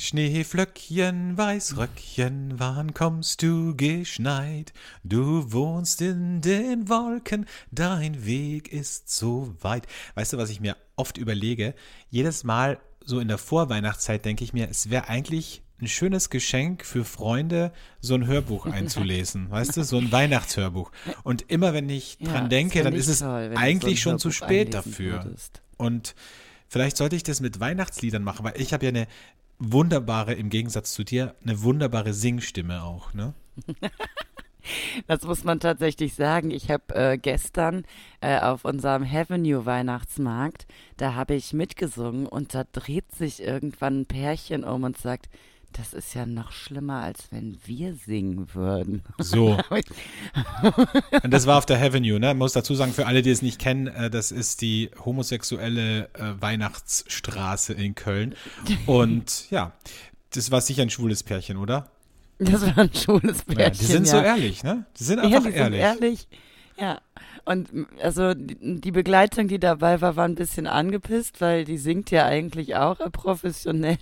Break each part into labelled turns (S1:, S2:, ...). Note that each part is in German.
S1: Schneeflöckchen, Weißröckchen, wann kommst du geschneit? Du wohnst in den Wolken, dein Weg ist so weit. Weißt du, was ich mir oft überlege? Jedes Mal so in der Vorweihnachtszeit denke ich mir, es wäre eigentlich ein schönes Geschenk für Freunde, so ein Hörbuch einzulesen, weißt du, so ein Weihnachtshörbuch. Und immer wenn ich dran ja, denke, dann ist es toll, eigentlich so schon zu spät dafür. Würdest. Und vielleicht sollte ich das mit Weihnachtsliedern machen, weil ich habe ja eine wunderbare, im Gegensatz zu dir, eine wunderbare Singstimme auch, ne?
S2: Das muss man tatsächlich sagen. Ich habe äh, gestern äh, auf unserem Avenue Weihnachtsmarkt, da habe ich mitgesungen und da dreht sich irgendwann ein Pärchen um und sagt, das ist ja noch schlimmer, als wenn wir singen würden.
S1: So. Und das war auf der Avenue, ne? Ich muss dazu sagen, für alle, die es nicht kennen, äh, das ist die homosexuelle äh, Weihnachtsstraße in Köln. Und ja, das war sicher ein schwules Pärchen, oder?
S2: Das war ein schwules Pärchen. Ja,
S1: die sind
S2: ja.
S1: so ehrlich, ne? Die sind einfach ja, die ehrlich.
S2: Sind ehrlich. Ja. Und also die Begleitung, die dabei war, war ein bisschen angepisst, weil die singt ja eigentlich auch professionell.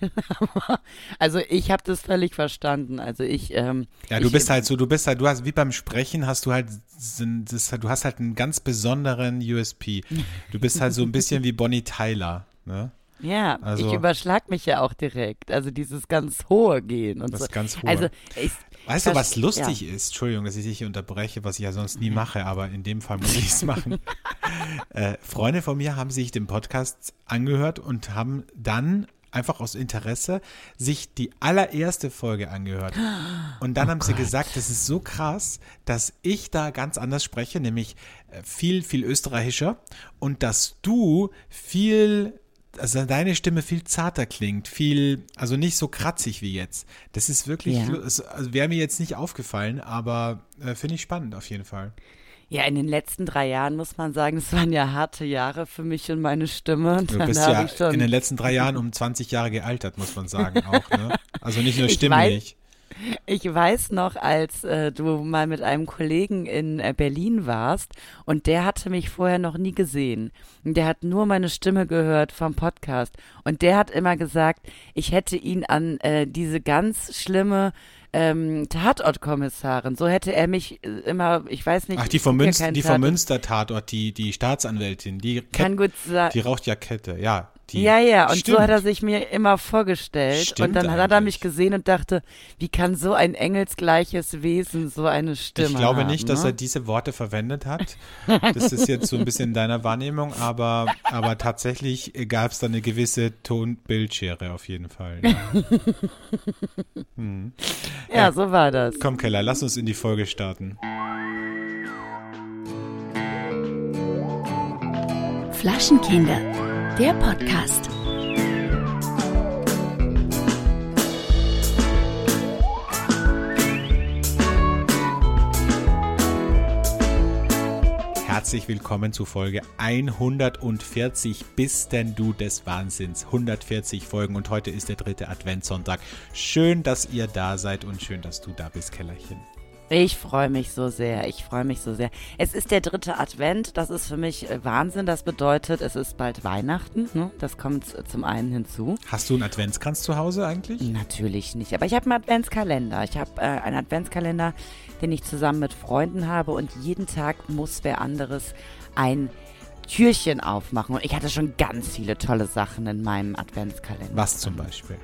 S2: also ich habe das völlig verstanden. Also ich. Ähm,
S1: ja, du
S2: ich,
S1: bist halt so, du bist halt, du hast wie beim Sprechen hast du halt, das, du hast halt einen ganz besonderen USP. Du bist halt so ein bisschen wie Bonnie Tyler. Ne?
S2: Ja, also, ich überschlag mich ja auch direkt. Also dieses ganz hohe Gehen und
S1: das
S2: so.
S1: ganz hohe.
S2: Also ich,
S1: weißt du, was lustig ja. ist? Entschuldigung, dass ich dich unterbreche, was ich ja sonst nie mache, aber in dem Fall muss ich es machen. äh, Freunde von mir haben sich den Podcast angehört und haben dann einfach aus Interesse sich die allererste Folge angehört. Und dann oh haben Gott. sie gesagt, das ist so krass, dass ich da ganz anders spreche, nämlich äh, viel, viel österreichischer und dass du viel also deine Stimme viel zarter klingt, viel, also nicht so kratzig wie jetzt. Das ist wirklich, ja. also wäre mir jetzt nicht aufgefallen, aber äh, finde ich spannend auf jeden Fall.
S2: Ja, in den letzten drei Jahren muss man sagen, es waren ja harte Jahre für mich und meine Stimme.
S1: Du bist ja in den letzten drei Jahren um 20 Jahre gealtert, muss man sagen auch. Ne? Also nicht nur stimmlich.
S2: Ich weiß noch, als äh, du mal mit einem Kollegen in äh, Berlin warst und der hatte mich vorher noch nie gesehen. Und der hat nur meine Stimme gehört vom Podcast. Und der hat immer gesagt, ich hätte ihn an äh, diese ganz schlimme ähm, Tatortkommissarin. So hätte er mich äh, immer, ich weiß nicht.
S1: Ach, die vom, Münster, die vom Münster-Tatort, die, die Staatsanwältin, die,
S2: Kann gut sein.
S1: die raucht ja Kette, ja.
S2: Die, ja, ja, und stimmt. so hat er sich mir immer vorgestellt. Stimmt und dann eigentlich. hat er mich gesehen und dachte, wie kann so ein engelsgleiches Wesen so eine Stimme haben?
S1: Ich glaube
S2: haben,
S1: nicht,
S2: ne?
S1: dass er diese Worte verwendet hat. Das ist jetzt so ein bisschen deiner Wahrnehmung, aber, aber tatsächlich gab es da eine gewisse Tonbildschere auf jeden Fall. Ja.
S2: hm. ja, so war das.
S1: Komm, Keller, lass uns in die Folge starten.
S3: Flaschenkinder der Podcast.
S1: Herzlich willkommen zu Folge 140. Bist denn du des Wahnsinns? 140 Folgen und heute ist der dritte Adventssonntag. Schön, dass ihr da seid und schön, dass du da bist, Kellerchen.
S2: Ich freue mich so sehr. Ich freue mich so sehr. Es ist der dritte Advent. Das ist für mich äh, Wahnsinn. Das bedeutet, es ist bald Weihnachten. Ne? Das kommt zum einen hinzu.
S1: Hast du einen Adventskranz zu Hause eigentlich?
S2: Natürlich nicht. Aber ich habe einen Adventskalender. Ich habe äh, einen Adventskalender, den ich zusammen mit Freunden habe. Und jeden Tag muss wer anderes ein Türchen aufmachen. Und ich hatte schon ganz viele tolle Sachen in meinem Adventskalender.
S1: Was zum Beispiel?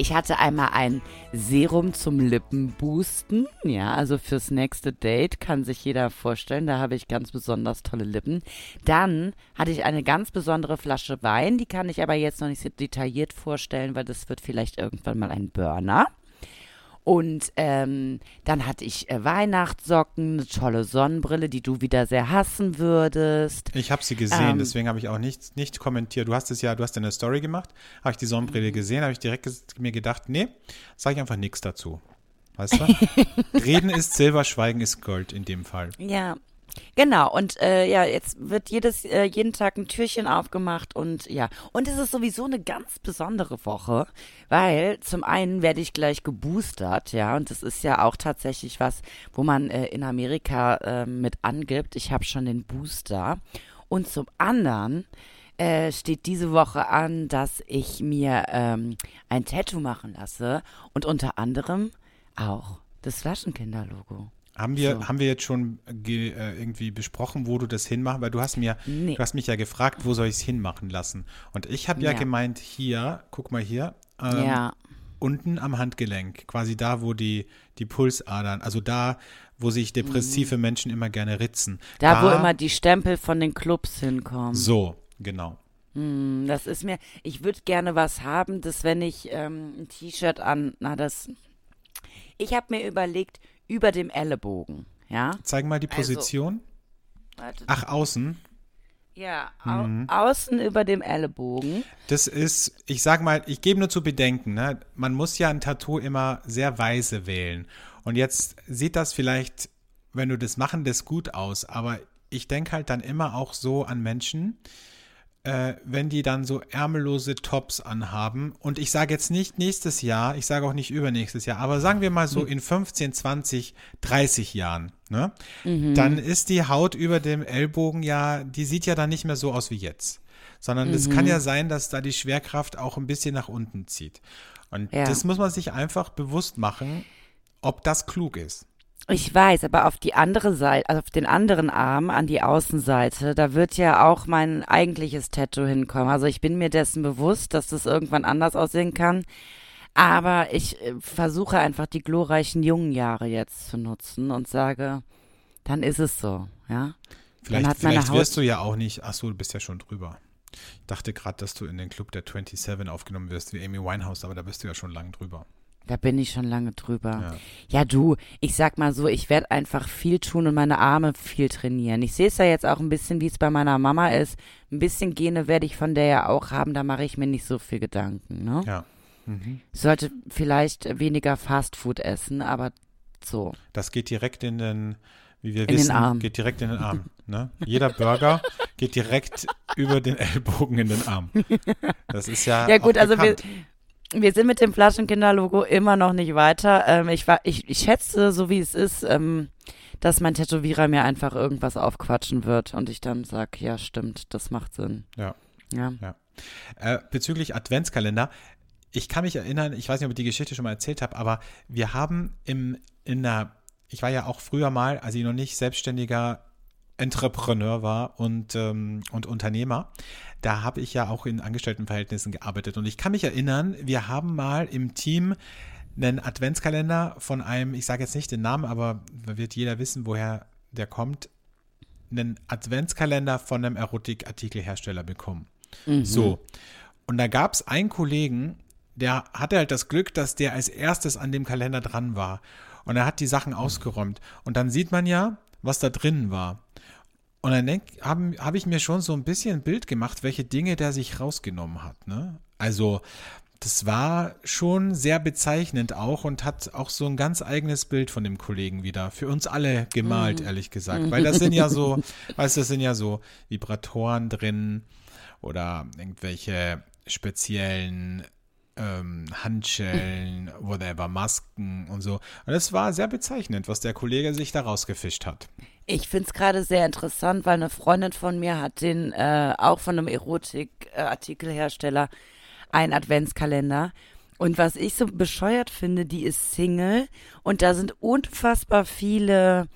S2: Ich hatte einmal ein Serum zum Lippenboosten. Ja, also fürs nächste Date kann sich jeder vorstellen. Da habe ich ganz besonders tolle Lippen. Dann hatte ich eine ganz besondere Flasche Wein. Die kann ich aber jetzt noch nicht so detailliert vorstellen, weil das wird vielleicht irgendwann mal ein Burner. Und ähm, dann hatte ich äh, Weihnachtssocken, eine tolle Sonnenbrille, die du wieder sehr hassen würdest.
S1: Ich habe sie gesehen, ähm, deswegen habe ich auch nicht, nicht kommentiert. Du hast es ja, du hast eine Story gemacht, habe ich die Sonnenbrille mhm. gesehen, habe ich direkt mir gedacht, nee, sage ich einfach nichts dazu. Weißt du? Reden ist Silber, Schweigen ist Gold in dem Fall.
S2: Ja, Genau, und äh, ja, jetzt wird jedes, äh, jeden Tag ein Türchen aufgemacht und ja. Und es ist sowieso eine ganz besondere Woche, weil zum einen werde ich gleich geboostert, ja, und das ist ja auch tatsächlich was, wo man äh, in Amerika äh, mit angibt, ich habe schon den Booster. Und zum anderen äh, steht diese Woche an, dass ich mir ähm, ein Tattoo machen lasse und unter anderem auch das Flaschenkinder-Logo.
S1: Haben wir,
S2: So.
S1: haben wir jetzt schon ge, äh, irgendwie besprochen, wo du das hinmachen? Weil du hast mir,
S2: Nee.
S1: du hast mich ja gefragt, wo soll ich es hinmachen lassen? Und ich habe ja,
S2: Ja.
S1: gemeint, hier, guck mal hier, ähm,
S2: ja,
S1: unten am Handgelenk, quasi da, wo die, die Pulsadern, also da, wo sich depressive Menschen immer gerne ritzen.
S2: Mhm. da, wo immer die Stempel von den Clubs hinkommen.
S1: So, genau.
S2: Hm, das ist mir, ich würde gerne was haben, dass wenn ich ähm, ein T-Shirt an, na das, ich habe mir überlegt, über dem Ellenbogen, ja.
S1: Zeig mal die
S2: Also-
S1: Position.
S2: Warte,
S1: Ach, außen.
S2: ja, au außen über dem Ellenbogen.
S1: Das ist, ich sag mal, ich gebe nur zu bedenken, ne? man muss ja ein Tattoo immer sehr weise wählen. Und jetzt sieht das vielleicht, wenn du das machen, das gut aus, aber ich denke halt dann immer auch so an Menschen, äh, wenn die dann so ärmellose Tops anhaben. Und ich sage jetzt nicht nächstes Jahr, ich sage auch nicht übernächstes Jahr, aber sagen wir mal so in 15, 20, 30 Jahren, ne? Dann ist die Haut über dem Ellbogen ja, die sieht ja dann nicht mehr so aus wie jetzt. Sondern es kann ja sein, dass da die Schwerkraft auch ein bisschen nach unten zieht. Und
S2: Ja.
S1: das muss man sich einfach bewusst machen, ob das klug ist.
S2: Ich weiß, aber auf die andere Seite, also auf den anderen Arm, an die Außenseite, da wird ja auch mein eigentliches Tattoo hinkommen. Also ich bin mir dessen bewusst, dass das irgendwann anders aussehen kann. Aber ich äh, versuche einfach die glorreichen jungen Jahre jetzt zu nutzen und sage, dann ist es so, ja.
S1: Vielleicht,
S2: hat meine
S1: vielleicht wirst du ja auch nicht, ach so, du bist ja schon drüber. Ich dachte gerade, dass du in den Club der 27 aufgenommen wirst wie Amy Winehouse, aber da bist du ja schon lang drüber.
S2: Da bin ich schon lange drüber.
S1: Ja.
S2: Ja, du, ich sag mal so, ich werde einfach viel tun und meine Arme viel trainieren. Ich sehe es ja jetzt auch ein bisschen, wie es bei meiner Mama ist. Ein bisschen Gene werde ich von der ja auch haben, da mache ich mir nicht so viel Gedanken. Ne?
S1: Ja. Mhm.
S2: Ich sollte vielleicht weniger Fastfood essen, aber so.
S1: Das geht direkt in den, wie wir
S2: In den
S1: wissen,
S2: Arm.
S1: geht direkt in den Arm. Ne? Jeder Burger geht direkt über den Ellbogen in den Arm. Das ist ja.
S2: Ja gut,
S1: auch
S2: also wir,
S1: bekannt.
S2: Wir sind mit dem Flaschenkinder-Logo immer noch nicht weiter. Ähm, ich, war, ich, ich schätze, so wie es ist, ähm, dass mein Tätowierer mir einfach irgendwas aufquatschen wird und ich dann sag, ja stimmt, das macht Sinn.
S1: Ja.
S2: Ja.
S1: Äh, bezüglich Adventskalender, ich kann mich erinnern, ich weiß nicht, ob ich die Geschichte schon mal erzählt habe, aber wir haben im, in der, ich war ja auch früher mal, als ich noch nicht selbstständiger Entrepreneur war und, ähm, und Unternehmer, da habe ich ja auch in Angestelltenverhältnissen gearbeitet. Und ich kann mich erinnern, wir haben mal im Team einen Adventskalender von einem, ich sage jetzt nicht den Namen, aber da wird jeder wissen, woher der kommt, einen Adventskalender von einem Erotikartikelhersteller bekommen. So. Und da gab es einen Kollegen, der hatte halt das Glück, dass der als erstes an dem Kalender dran war. Und er hat die Sachen ausgeräumt. Und dann sieht man ja, was da drin war. Und dann habe hab ich mir schon so ein bisschen ein Bild gemacht, welche Dinge der sich rausgenommen hat. Ne? Also, das war schon sehr bezeichnend auch und hat auch so ein ganz eigenes Bild von dem Kollegen wieder für uns alle gemalt, ehrlich gesagt. Weil das sind ja so, weißt du, das sind ja so Vibratoren drin oder irgendwelche speziellen ähm, Handschellen, whatever, Masken und so. Und es war sehr bezeichnend, was der Kollege sich da rausgefischt hat.
S2: Ich finde es gerade sehr interessant, weil eine Freundin von mir hat den äh, auch von einem Erotikartikelhersteller einen Adventskalender. Und was ich so bescheuert finde, die ist Single und da sind unfassbar viele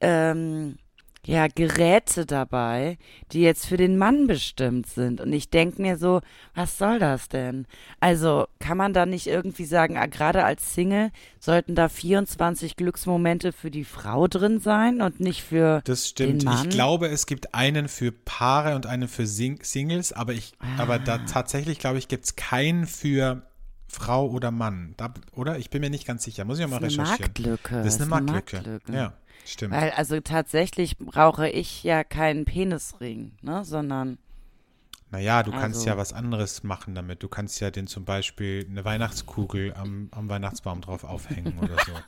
S2: ähm, ja, Geräte dabei, die jetzt für den Mann bestimmt sind. Und ich denke mir so, was soll das denn? Also kann man da nicht irgendwie sagen, ah, gerade als Single sollten da 24 Glücksmomente für die Frau drin sein und nicht für
S1: Das stimmt.
S2: den Mann?
S1: Ich glaube, es gibt einen für Paare und einen für Sing Singles, aber ich, aber da
S2: Ah.
S1: tatsächlich, glaube ich, gibt es keinen für Frau oder Mann. Da, oder? Ich bin mir nicht ganz sicher. Muss ich mal
S2: Das ist eine
S1: recherchieren. Ist eine Marktlücke.
S2: Marktlücke.
S1: Ja, stimmt.
S2: Weil also tatsächlich brauche ich ja keinen Penisring, ne, sondern
S1: Naja, du kannst
S2: Also-
S1: ja was anderes machen damit. Du kannst ja den zum Beispiel eine Weihnachtskugel am, am Weihnachtsbaum drauf aufhängen oder so.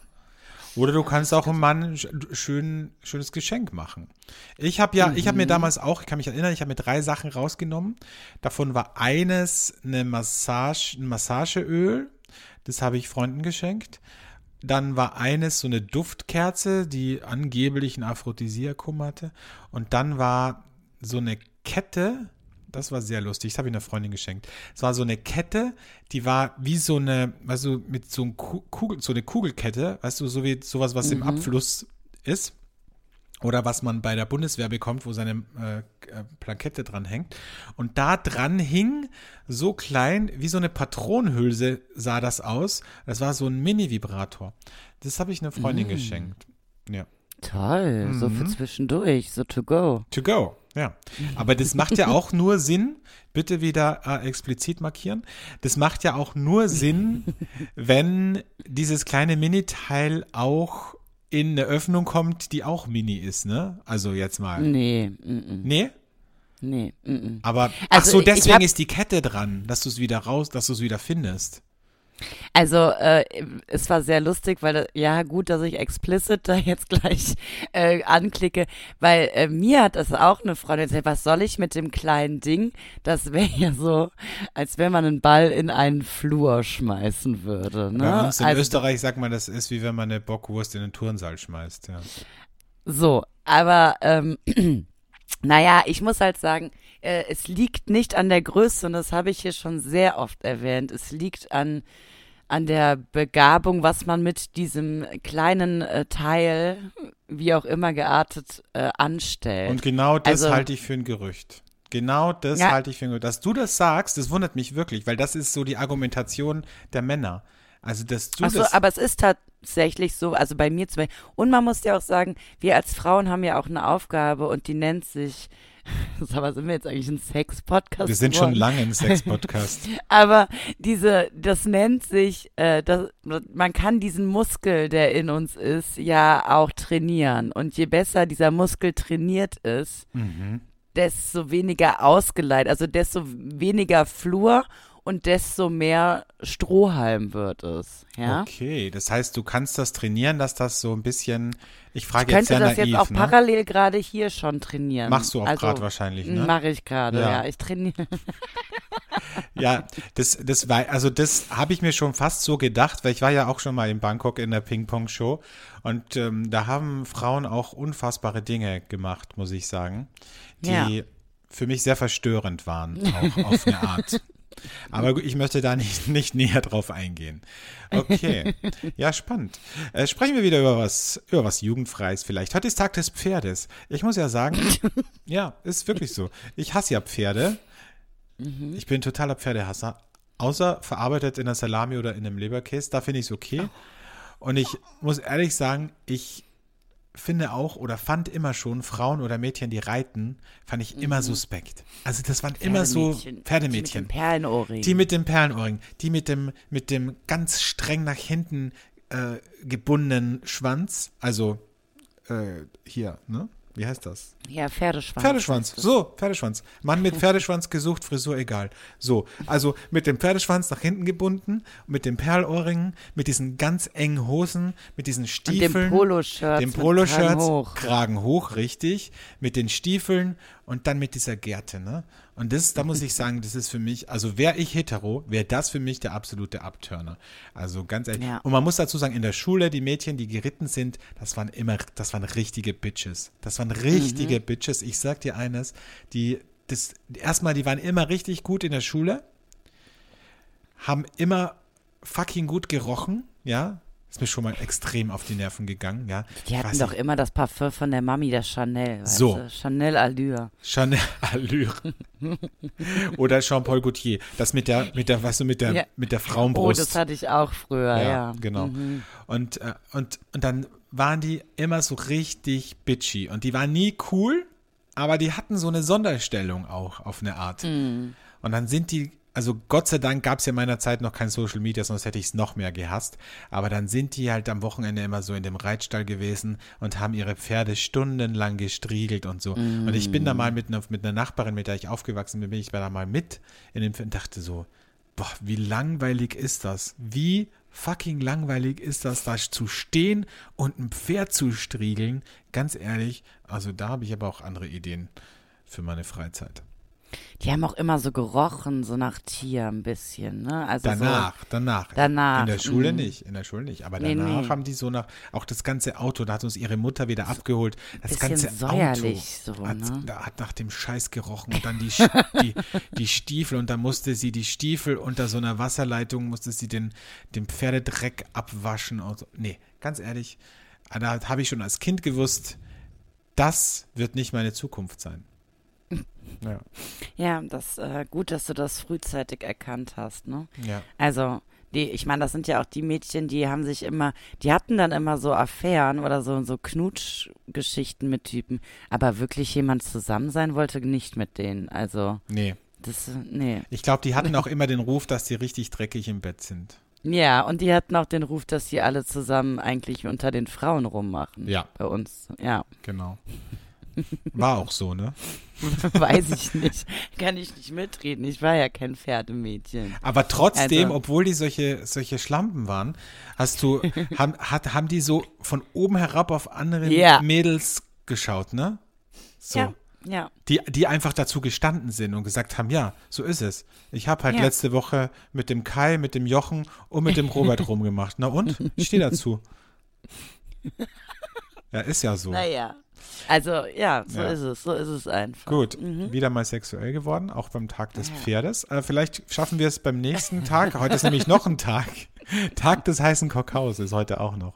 S1: Oder du kannst auch einem Mann schön, schönes Geschenk machen. Ich habe ja, ich habe mir damals auch, ich kann mich erinnern, ich habe mir drei Sachen rausgenommen. Davon war eines eine Massage, ein Massageöl. Das habe ich Freunden geschenkt. Dann war eines so eine Duftkerze, die angeblich ein Aphrodisiakum hatte. Und dann war so eine Kette, das war sehr lustig. Das habe ich einer Freundin geschenkt. Es war so eine Kette, die war wie so eine, weißt du, mit so, einem Kugel, so eine Kugelkette, weißt du, so wie sowas, was mhm. im Abfluss ist. Oder was man bei der Bundeswehr bekommt, wo seine äh, äh, Plakette dran hängt. Und da dran hing so klein, wie so eine Patronenhülse sah das aus. Das war so ein Mini-Vibrator. Das habe ich einer Freundin mm. geschenkt. Ja.
S2: Toll, mhm. so für mhm. zwischendurch, so to go.
S1: To go, ja. Aber das macht ja auch nur Sinn, bitte wieder äh, explizit markieren, das macht ja auch nur Sinn, wenn dieses kleine Mini-Teil auch in eine Öffnung kommt, die auch Mini ist, ne? Also jetzt mal.
S2: Nee. Mm.
S1: Nee?
S2: Nee. Mm
S1: Aber, also, ach so, deswegen hab, ist die Kette dran, dass du es wieder raus, dass du es wieder findest.
S2: Also äh, es war sehr lustig, weil ja gut, dass ich explicit da jetzt gleich äh, anklicke, weil äh, mir hat das auch eine Freundin gesagt, was soll ich mit dem kleinen Ding? Das wäre ja so, als wenn man einen Ball in einen Flur schmeißen würde. Ne?
S1: Bei uns in also, Österreich sagt man, das ist wie wenn man eine Bockwurst in den Turnsaal schmeißt. Ja.
S2: So, aber ähm, naja, ich muss halt sagen, äh, es liegt nicht an der Größe und das habe ich hier schon sehr oft erwähnt. Es liegt an an der Begabung, was man mit diesem kleinen äh, Teil, wie auch immer geartet, äh, anstellt.
S1: Und genau das also, halte ich für ein Gerücht. Genau das ja. halte ich für ein Gerücht. Dass du das sagst, das wundert mich wirklich, weil das ist so die Argumentation der Männer. Also, dass du
S2: Ach so,
S1: das
S2: aber es ist tatsächlich so, also bei mir zum Beispiel. Und man muss ja auch sagen, wir als Frauen haben ja auch eine Aufgabe und die nennt sich Sag mal, sind wir jetzt eigentlich ein Sex-Podcast?
S1: Wir sind geworden? schon lange ein Sex-Podcast.
S2: Aber diese, das nennt sich, äh, das, man kann diesen Muskel, der in uns ist, ja auch trainieren. Und je besser dieser Muskel trainiert ist, mhm. desto weniger ausgeleitet, also desto weniger Flur und desto mehr Strohhalm wird es. Ja?
S1: Okay, das heißt, du kannst das trainieren, dass das so ein bisschen, ich frage ich jetzt
S2: sehr
S1: naiv.
S2: Ich könnte das jetzt auch
S1: ne?
S2: parallel gerade hier schon trainieren.
S1: Machst du auch also, gerade wahrscheinlich, ne?
S2: Mache ich gerade, ja. ja. Ich trainiere.
S1: ja, das, das war, also das habe ich mir schon fast so gedacht, weil ich war ja auch schon mal in Bangkok in der Ping-Pong-Show und ähm, da haben Frauen auch unfassbare Dinge gemacht, muss ich sagen, die ja. für mich sehr verstörend waren, auch auf eine Art. Aber ich möchte da nicht, nicht näher drauf eingehen. Okay. Ja, spannend. Äh, sprechen wir wieder über was, über was Jugendfreies vielleicht. Heute ist Tag des Pferdes. Ich muss ja sagen, ja, ist wirklich so. Ich hasse ja Pferde. Mhm. Ich bin totaler Pferdehasser. Außer verarbeitet in der Salami oder in einem Leberkäse, da finde ich es okay. Und ich muss ehrlich sagen, ich finde auch oder fand immer schon Frauen oder Mädchen, die reiten, fand ich immer mhm. suspekt. Also das waren immer so Pferdemädchen. Die mit dem
S2: Perlenohrring.
S1: Die mit dem Perlenohrring. Die mit dem, mit dem ganz streng nach hinten äh, gebundenen Schwanz. Also äh, hier, ne? Wie heißt das?
S2: Ja, Pferdeschwanz.
S1: Pferdeschwanz, so, Pferdeschwanz. Mann mit Pferdeschwanz gesucht, Frisur egal. So, also mit dem Pferdeschwanz nach hinten gebunden, mit den Perlohrringen, mit diesen ganz engen Hosen, mit diesen Stiefeln. Und dem
S2: Poloshirt.
S1: Dem Poloshirt, Kragen hoch. Kragen hoch, richtig. Mit den Stiefeln und dann mit dieser Gerte, ne? Und das, da muss ich sagen, das ist für mich, also wäre ich hetero, wäre das für mich der absolute Abturner. Also ganz ehrlich. Ja. Und man muss dazu sagen, in der Schule, die Mädchen, die geritten sind, das waren immer, das waren richtige Bitches. Das waren richtige mhm. Bitches. Ich sag dir eines, die, das, erstmal, die waren immer richtig gut in der Schule, haben immer fucking gut gerochen, ja, ist mir schon mal extrem auf die Nerven gegangen, ja.
S2: Die hatten doch nicht. immer das Parfum von der Mami, das Chanel. so. Du? Chanel Allure.
S1: Chanel Allure. Oder Jean-Paul Gaultier. Das mit der, mit der, weißt du, mit der, ja. mit der Frauenbrust.
S2: Oh, das hatte ich auch früher, ja. ja.
S1: Genau. Mhm. Und, äh, und, und dann waren die immer so richtig bitchy. Und die waren nie cool, aber die hatten so eine Sonderstellung auch auf eine Art. Mhm. Und dann sind die also Gott sei Dank gab es ja in meiner Zeit noch kein Social Media, sonst hätte ich es noch mehr gehasst. Aber dann sind die halt am Wochenende immer so in dem Reitstall gewesen und haben ihre Pferde stundenlang gestriegelt und so. Mm. Und ich bin da mal mit einer, mit einer Nachbarin, mit der ich aufgewachsen bin, bin ich da mal mit in dem und dachte so, boah, wie langweilig ist das? Wie fucking langweilig ist das, da zu stehen und ein Pferd zu striegeln? Ganz ehrlich, also da habe ich aber auch andere Ideen für meine Freizeit.
S2: Die haben auch immer so gerochen, so nach Tier ein bisschen, ne? Also
S1: danach,
S2: so,
S1: danach.
S2: Danach,
S1: In der Schule
S2: mm.
S1: nicht, in der Schule nicht. Aber
S2: Nee,
S1: danach
S2: nee.
S1: haben die so nach, auch das ganze Auto, da hat uns ihre Mutter wieder abgeholt. Das ganze
S2: säuerlich
S1: Auto
S2: so,
S1: hat,
S2: ne?
S1: da hat nach dem Scheiß gerochen und dann die, die, die Stiefel und dann musste sie die Stiefel unter so einer Wasserleitung, musste sie den, den Pferdedreck abwaschen und so. Nee, ganz ehrlich, da habe ich schon als Kind gewusst, das wird nicht meine Zukunft sein. Ja,
S2: ja, das äh, gut, dass du das frühzeitig erkannt hast, ne?
S1: ja.
S2: Also, die, ich meine, das sind ja auch die Mädchen, die haben sich immer, die hatten dann immer so Affären oder so, so Knutschgeschichten mit Typen, aber wirklich jemand zusammen sein wollte nicht mit denen. Also,
S1: Nee.
S2: das, nee.
S1: Ich glaube, die hatten auch immer den Ruf, dass die richtig dreckig im Bett sind.
S2: Ja, und die hatten auch den Ruf, dass sie alle zusammen eigentlich unter den Frauen rummachen.
S1: Ja.
S2: Bei uns. Ja,
S1: Genau. War auch so, ne?
S2: weiß ich nicht. Kann ich nicht mitreden. Ich war ja kein Pferdemädchen.
S1: Aber trotzdem,
S2: Also-
S1: obwohl die solche, solche Schlampen waren, hast du, haben, hat, haben die so von oben herab auf andere
S2: Ja.
S1: Mädels geschaut, ne? So.
S2: Ja, ja.
S1: Die, die einfach dazu gestanden sind und gesagt haben, ja, so ist es. Ich habe halt
S2: Ja.
S1: letzte Woche mit dem Kai, mit dem Jochen und mit dem Robert rumgemacht. Na und? Ich stehe dazu. Ja, ist ja so.
S2: Naja. Also, ja, so
S1: Ja.
S2: ist es. So ist es einfach.
S1: Gut,
S2: Mhm.
S1: wieder mal sexuell geworden, auch beim Tag des Pferdes. Äh, vielleicht schaffen wir es beim nächsten Tag. Heute ist nämlich noch ein Tag. Tag des heißen Kakaos ist heute auch noch.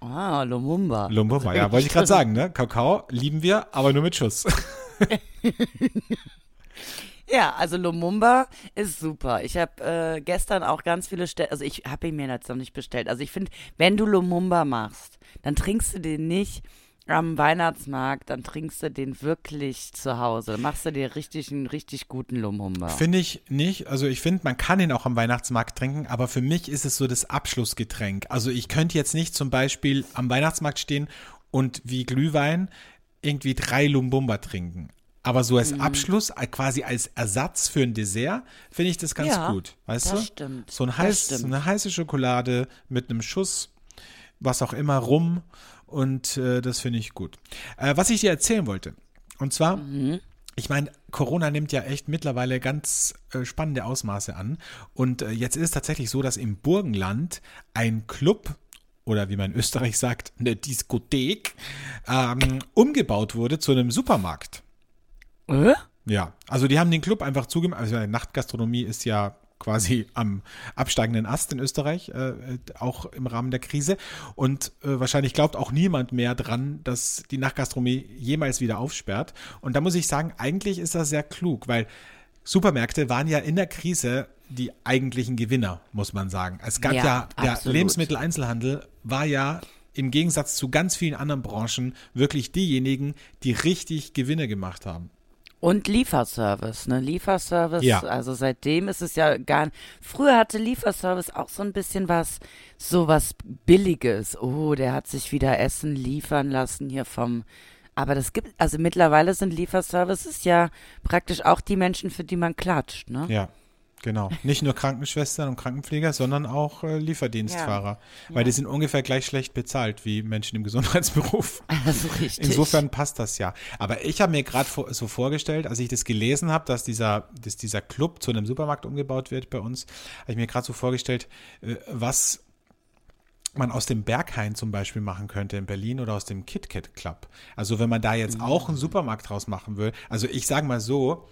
S2: Ah, Lumumba.
S1: Lumbumba, ja, wollte ich gerade sagen, ne? Kakao lieben wir, aber nur mit Schuss.
S2: Ja, also Lumumba ist super. Ich habe äh, gestern auch ganz viele Stellen, also ich habe ihn mir jetzt noch nicht bestellt. Also ich finde, wenn du Lumumba machst, dann trinkst du den nicht am Weihnachtsmarkt, dann trinkst du den wirklich zu Hause. Dann machst du dir richtig einen richtig guten Lumumba.
S1: Finde ich nicht. Also ich finde, man kann ihn auch am Weihnachtsmarkt trinken, aber für mich ist es so das Abschlussgetränk. Also ich könnte jetzt nicht zum Beispiel am Weihnachtsmarkt stehen und wie Glühwein irgendwie drei Lumbumba trinken. Aber so
S2: Mhm.
S1: als Abschluss, äh, quasi als Ersatz für ein Dessert, finde ich das ganz
S2: Ja,
S1: gut. Weißt
S2: das
S1: du?
S2: stimmt,
S1: So, ein heiß, so eine heiße Schokolade mit einem Schuss, was auch immer, rum. Und äh, das finde ich gut. Äh, was ich dir erzählen wollte, und zwar,
S2: Mhm.
S1: ich meine, Corona nimmt ja echt mittlerweile ganz äh, spannende Ausmaße an. Und äh, jetzt ist es tatsächlich so, dass im Burgenland ein Club oder wie man in Österreich sagt, eine Diskothek ähm, umgebaut wurde zu einem Supermarkt.
S2: Äh?
S1: Ja, also die haben den Club einfach zugemacht. Also Nachtgastronomie ist ja quasi am absteigenden Ast in Österreich, äh, auch im Rahmen der Krise. Und äh, wahrscheinlich glaubt auch niemand mehr dran, dass die Nachtgastronomie jemals wieder aufsperrt. Und da muss ich sagen, eigentlich ist das sehr klug, weil Supermärkte waren ja in der Krise die eigentlichen Gewinner, muss man sagen. Es gab ja,
S2: Ja,
S1: der
S2: absolut.
S1: Lebensmitteleinzelhandel war ja im Gegensatz zu ganz vielen anderen Branchen wirklich diejenigen, die richtig Gewinne gemacht haben.
S2: Und Lieferservice, ne? Lieferservice,
S1: Ja.
S2: also seitdem ist es ja gar Früher hatte Lieferservice auch so ein bisschen was, so was Billiges. Oh, der hat sich wieder Essen liefern lassen hier vom. Aber das gibt, also mittlerweile sind Lieferservices ja praktisch auch die Menschen, für die man klatscht, ne?
S1: Ja, genau. Nicht nur Krankenschwestern und Krankenpfleger, sondern auch äh, Lieferdienstfahrer. Weil die sind ungefähr gleich schlecht bezahlt wie Menschen im Gesundheitsberuf.
S2: Also richtig.
S1: Insofern passt das ja. Aber ich habe mir gerade so vorgestellt, als ich das gelesen habe, dass dieser, dass dieser Club zu einem Supermarkt umgebaut wird bei uns, habe ich mir gerade so vorgestellt, äh, was man aus dem Berghain zum Beispiel machen könnte in Berlin oder aus dem KitKat Club. Also wenn man da jetzt auch einen Supermarkt draus machen will. Also ich sage mal so,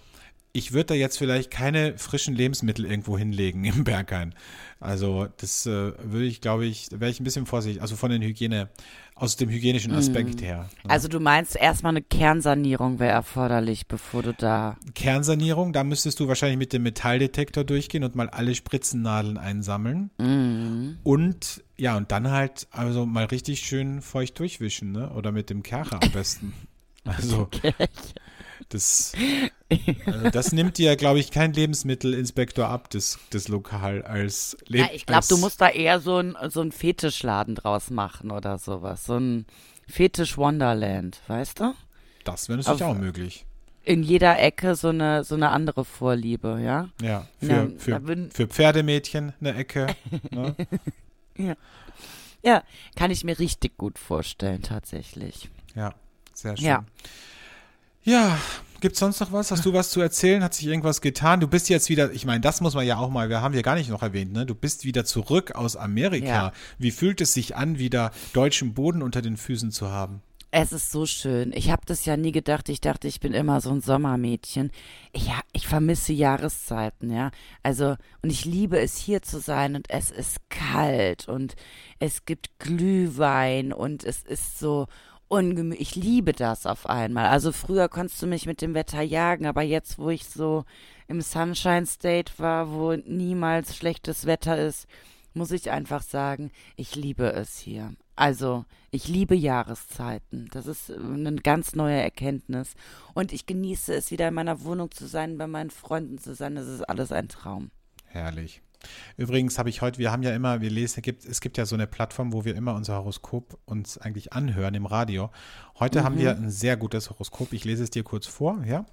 S1: ich würde da jetzt vielleicht keine frischen Lebensmittel irgendwo hinlegen im Berghain. Also das äh, würde ich, glaube ich, da wäre ich ein bisschen vorsichtig. Also von den Hygiene, aus dem hygienischen Aspekt her. ne?
S2: Also du meinst erstmal eine Kernsanierung wäre erforderlich, bevor du da.
S1: Kernsanierung, da müsstest du wahrscheinlich mit dem Metalldetektor durchgehen und mal alle Spritzennadeln einsammeln.
S2: Mhm.
S1: Und ja, und dann halt also mal richtig schön feucht durchwischen, ne? Oder mit dem Kercher am besten. Also das, also das nimmt dir, glaube ich, kein Lebensmittelinspektor ab, das, das Lokal als Leb
S2: Ja, ich glaube, du musst da eher so ein, so ein Fetischladen draus machen oder sowas. So ein Fetisch Wonderland, weißt du?
S1: Das wäre natürlich
S2: auf-
S1: auch möglich.
S2: In jeder Ecke so eine, so eine andere Vorliebe, ja?
S1: Ja, für,
S2: Ja,
S1: für, für Pferdemädchen eine Ecke. Ne?
S2: Ja, kann ich mir richtig gut vorstellen, tatsächlich.
S1: Ja, sehr schön.
S2: Ja.
S1: Ja, gibt es sonst noch was? Hast du was zu erzählen? Hat sich irgendwas getan? Du bist jetzt wieder, ich meine, das muss man ja auch mal, wir haben ja gar nicht noch erwähnt, ne? Du bist wieder zurück aus Amerika.
S2: Ja.
S1: Wie fühlt es sich an, wieder deutschen Boden unter den Füßen zu haben?
S2: Es ist so schön. Ich habe das ja nie gedacht. Ich dachte, ich bin immer so ein Sommermädchen. Ja, ich vermisse Jahreszeiten, ja. Also, und ich liebe es hier zu sein und es ist kalt und es gibt Glühwein und es ist so ungemütlich. Ich liebe das auf einmal. Also früher konntest du mich mit dem Wetter jagen, aber jetzt, wo ich so im Sunshine State war, wo niemals schlechtes Wetter ist, muss ich einfach sagen, ich liebe es hier. Also, ich liebe Jahreszeiten. Das ist äh, eine ganz neue Erkenntnis. Und ich genieße es, wieder in meiner Wohnung zu sein, bei meinen Freunden zu sein. Das ist alles ein Traum.
S1: Herrlich. Übrigens habe ich heute, wir haben ja immer, wir lesen, es gibt, es gibt ja so eine Plattform, wo wir immer unser Horoskop uns eigentlich anhören im Radio. Heute haben wir ein sehr gutes Horoskop. Ich lese es dir kurz vor, ja?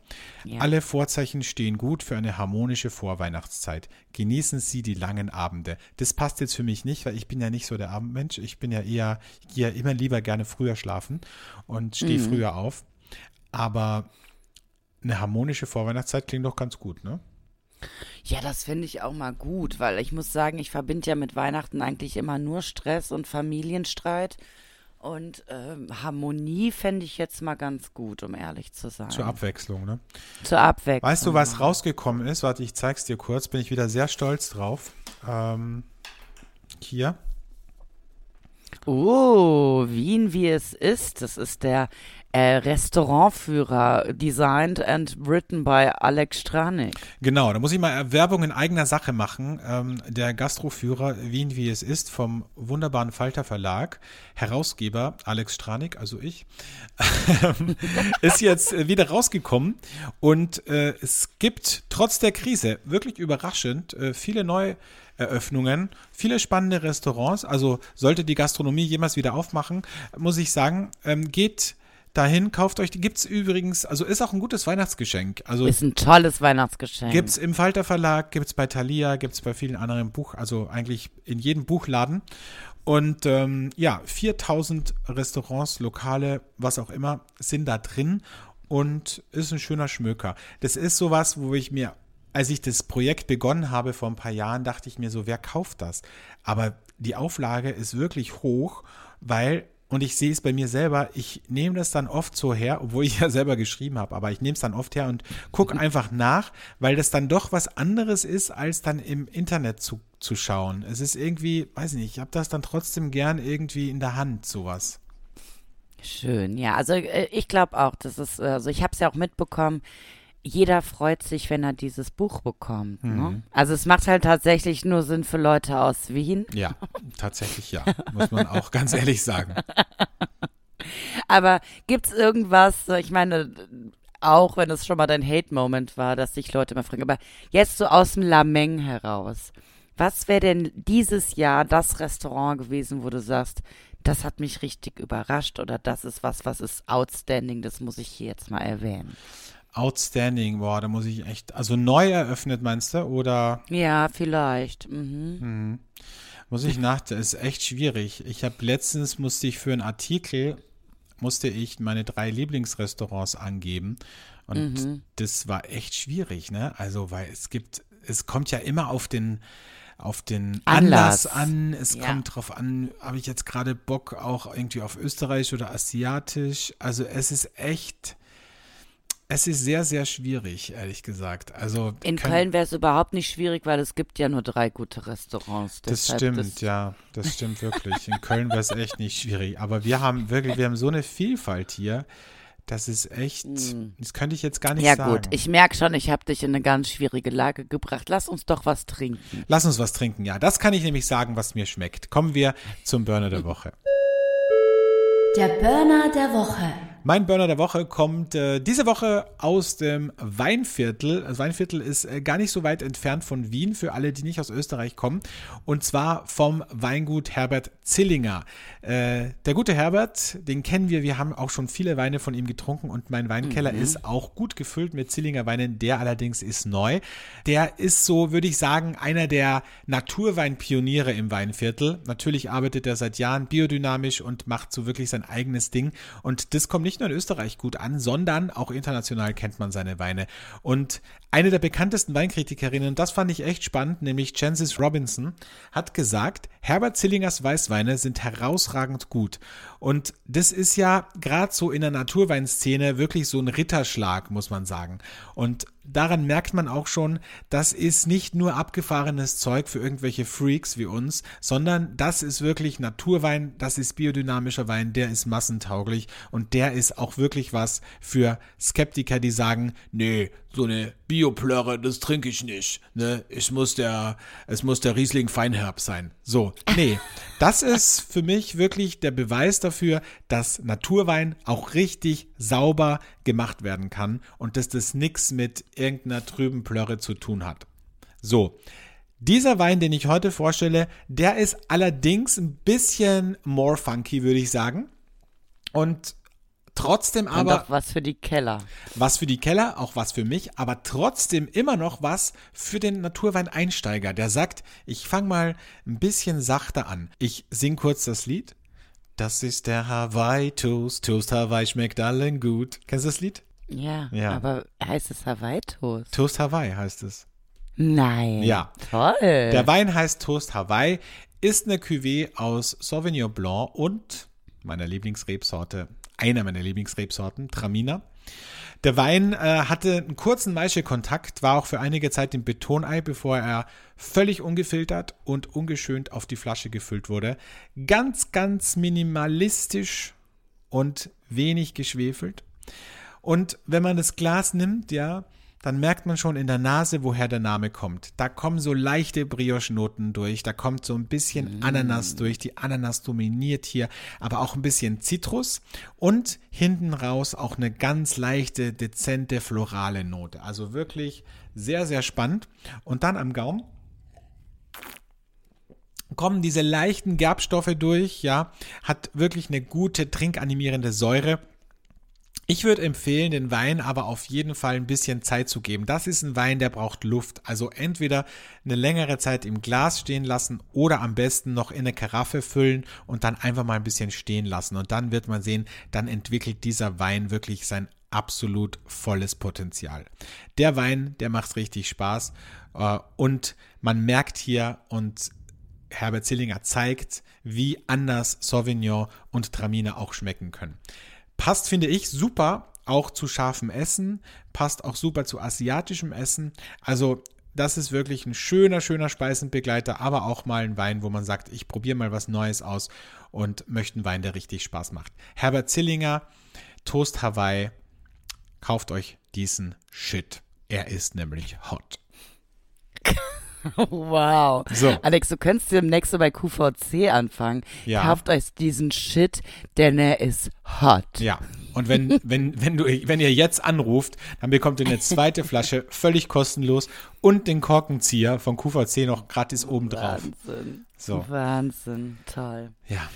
S2: Ja.
S1: Alle Vorzeichen stehen gut für eine harmonische Vorweihnachtszeit. Genießen Sie die langen Abende. Das passt jetzt für mich nicht, weil ich bin ja nicht so der Abendmensch. Ich bin ja eher, ich gehe ja immer lieber gerne früher schlafen und stehe früher auf. Aber eine harmonische Vorweihnachtszeit klingt doch ganz gut, ne?
S2: Ja, das finde ich auch mal gut, weil ich muss sagen, ich verbinde ja mit Weihnachten eigentlich immer nur Stress und Familienstreit. Und ähm, Harmonie fände ich jetzt mal ganz gut, um ehrlich zu sein.
S1: Zur Abwechslung, ne?
S2: Zur Abwechslung.
S1: Weißt du, was rausgekommen ist? Warte, ich zeig's dir kurz. Bin ich wieder sehr stolz drauf. Ähm, hier.
S2: Oh, Wien wie es ist. Das ist der äh, Restaurantführer, designed and written by Alex Stranik.
S1: Genau, da muss ich mal Werbung in eigener Sache machen. Ähm, der Gastroführer Wien wie es ist vom wunderbaren Falter Verlag, Herausgeber Alex Stranik, also ich, ist jetzt äh, wieder rausgekommen und äh, es gibt trotz der Krise wirklich überraschend äh, viele neue Eröffnungen, viele spannende Restaurants. Also sollte die Gastronomie jemals wieder aufmachen, muss ich sagen, ähm, geht dahin, kauft euch. Die gibt's übrigens, also ist auch ein gutes Weihnachtsgeschenk. Also
S2: Ist ein tolles Weihnachtsgeschenk.
S1: Gibt's im Falter Verlag, gibt's bei Thalia, gibt's bei vielen anderen Buch, also eigentlich in jedem Buchladen. Und ähm, ja, 4000 Restaurants, Lokale, was auch immer, sind da drin und ist ein schöner Schmöker. Das ist sowas, wo ich mir, als ich das Projekt begonnen habe vor ein paar Jahren, dachte ich mir so, wer kauft das? Aber die Auflage ist wirklich hoch, weil und ich sehe es bei mir selber, ich nehme das dann oft so her, obwohl ich ja selber geschrieben habe, aber ich nehme es dann oft her und gucke einfach nach, weil das dann doch was anderes ist, als dann im Internet zu, zu schauen. Es ist irgendwie, weiß ich nicht, ich habe das dann trotzdem gern irgendwie in der Hand, sowas.
S2: Schön, ja. Also äh, ich glaube auch, das ist, also ich habe es ja auch mitbekommen, jeder freut sich, wenn er dieses Buch bekommt. Ne? Also es macht halt tatsächlich nur Sinn für Leute aus Wien.
S1: Ja, tatsächlich ja, muss man auch ganz ehrlich sagen.
S2: Aber gibt's irgendwas, äh, ich meine, auch wenn es schon mal dein Hate-Moment war, dass sich Leute immer fragen, aber jetzt so aus dem Lameng heraus, was wäre denn dieses Jahr das Restaurant gewesen, wo du sagst, das hat mich richtig überrascht oder das ist was, was ist outstanding, das muss ich hier jetzt mal erwähnen.
S1: Outstanding, boah, da muss ich echt, also neu eröffnet meinst du, oder
S2: Ja, vielleicht. Mhm.
S1: muss ich nach, das ist echt schwierig. Ich habe letztens, musste ich für einen Artikel, musste ich meine drei Lieblingsrestaurants angeben und das war echt schwierig, ne? Also, weil es gibt, es kommt ja immer auf den, auf den
S2: Anlass.
S1: Anlass, an. Es
S2: Ja.
S1: kommt drauf an, habe ich jetzt gerade Bock auch irgendwie auf Österreich oder Asiatisch. Also es ist echt, es ist sehr, sehr schwierig, ehrlich gesagt. Also
S2: In
S1: kann-
S2: Köln wäre es überhaupt nicht schwierig, weil es gibt ja nur drei gute Restaurants.
S1: Das stimmt,
S2: das-
S1: ja, das stimmt wirklich. In Köln wäre es echt nicht schwierig. Aber wir haben wirklich, wir haben so eine Vielfalt hier. Das ist echt, das könnte ich jetzt gar nicht.
S2: Ja
S1: sagen.
S2: gut, ich merke schon, ich habe dich in eine ganz schwierige Lage gebracht. Lass uns doch was trinken.
S1: Lass uns was trinken, ja. Das kann ich nämlich sagen, was mir schmeckt. Kommen wir zum Burner der Woche.
S3: Der Burner der Woche.
S1: Mein Burner der Woche kommt äh, diese Woche aus dem Weinviertel. Das Weinviertel ist äh, gar nicht so weit entfernt von Wien, für alle, die nicht aus Österreich kommen. Und zwar vom Weingut Herbert Zillinger. Äh, der gute Herbert, den kennen wir. Wir haben auch schon viele Weine von ihm getrunken und mein Weinkeller ist auch gut gefüllt mit Zillinger Weinen. Der allerdings ist neu. Der ist so, würde ich sagen, einer der Naturweinpioniere im Weinviertel. Natürlich arbeitet er seit Jahren biodynamisch und macht so wirklich sein eigenes Ding. Und das kommt nicht nicht nur in Österreich gut an, sondern auch international kennt man seine Weine. Und eine der bekanntesten Weinkritikerinnen, das fand ich echt spannend, nämlich Chances Robinson, hat gesagt, Herbert Zillingers Weißweine sind herausragend gut. Und das ist ja gerade so in der Naturweinszene wirklich so ein Ritterschlag, muss man sagen. Und daran merkt man auch schon, das ist nicht nur abgefahrenes Zeug für irgendwelche Freaks wie uns, sondern das ist wirklich Naturwein, das ist biodynamischer Wein, der ist massentauglich und der ist auch wirklich was für Skeptiker, die sagen, nee, so eine Bioplörre, das trinke ich nicht. Ne? Ich muss der, es muss der Riesling Feinherb sein. So, nee, das ist für mich wirklich der Beweis dafür, dass Naturwein auch richtig sauber gemacht werden kann und dass das nichts mit irgendeiner trüben Plörre zu tun hat. So, dieser Wein, den ich heute vorstelle, der ist allerdings ein bisschen more funky, würde ich sagen. Und Trotzdem aber. Und
S2: auch was für die Keller.
S1: Was für die Keller, auch was für mich, aber trotzdem immer noch was für den Naturweineinsteiger, der sagt, ich fange mal ein bisschen sachter an. Ich sing kurz das Lied. Das ist der Hawaii Toast. Toast Hawaii schmeckt allen gut. Kennst du das Lied?
S2: Ja, ja. aber heißt es Hawaii Toast?
S1: Toast Hawaii heißt es.
S2: Nein.
S1: Ja.
S2: Toll.
S1: Der Wein heißt Toast Hawaii, ist eine Cuvée aus Sauvignon Blanc und meiner Lieblingsrebsorte einer meiner Lieblingsrebsorten, Traminer. Der Wein äh, hatte einen kurzen Maischekontakt, war auch für einige Zeit im Betonei, bevor er völlig ungefiltert und ungeschönt auf die Flasche gefüllt wurde. Ganz, ganz minimalistisch und wenig geschwefelt. Und wenn man das Glas nimmt, ja, dann merkt man schon in der Nase, woher der Name kommt. Da kommen so leichte Brioche-Noten durch, da kommt so ein bisschen mm. Ananas durch. Die Ananas dominiert hier, aber auch ein bisschen Zitrus und hinten raus auch eine ganz leichte, dezente florale Note. Also wirklich sehr, sehr spannend. Und dann am Gaumen kommen diese leichten Gerbstoffe durch, ja, hat wirklich eine gute trinkanimierende Säure ich würde empfehlen, den Wein aber auf jeden Fall ein bisschen Zeit zu geben. Das ist ein Wein, der braucht Luft. Also entweder eine längere Zeit im Glas stehen lassen oder am besten noch in eine Karaffe füllen und dann einfach mal ein bisschen stehen lassen. Und dann wird man sehen, dann entwickelt dieser Wein wirklich sein absolut volles Potenzial. Der Wein, der macht richtig Spaß äh, und man merkt hier und Herbert Zillinger zeigt, wie anders Sauvignon und Traminer auch schmecken können. Passt, finde ich, super auch zu scharfem Essen, passt auch super zu asiatischem Essen. Also das ist wirklich ein schöner, schöner Speisenbegleiter, aber auch mal ein Wein, wo man sagt, ich probiere mal was Neues aus und möchte einen Wein, der richtig Spaß macht. Herbert Zillinger, Toast Hawaii, kauft euch diesen Shit. Er ist nämlich hot.
S2: Wow. So. Alex, du könntest demnächst so bei QVC anfangen. Ja. Kauft euch diesen Shit, denn er ist hot.
S1: Ja. Und wenn, wenn, wenn, du, wenn ihr jetzt anruft, dann bekommt ihr eine zweite Flasche völlig kostenlos und den Korkenzieher von QVC noch gratis obendrauf.
S2: Wahnsinn. So. Wahnsinn. Toll.
S1: Ja.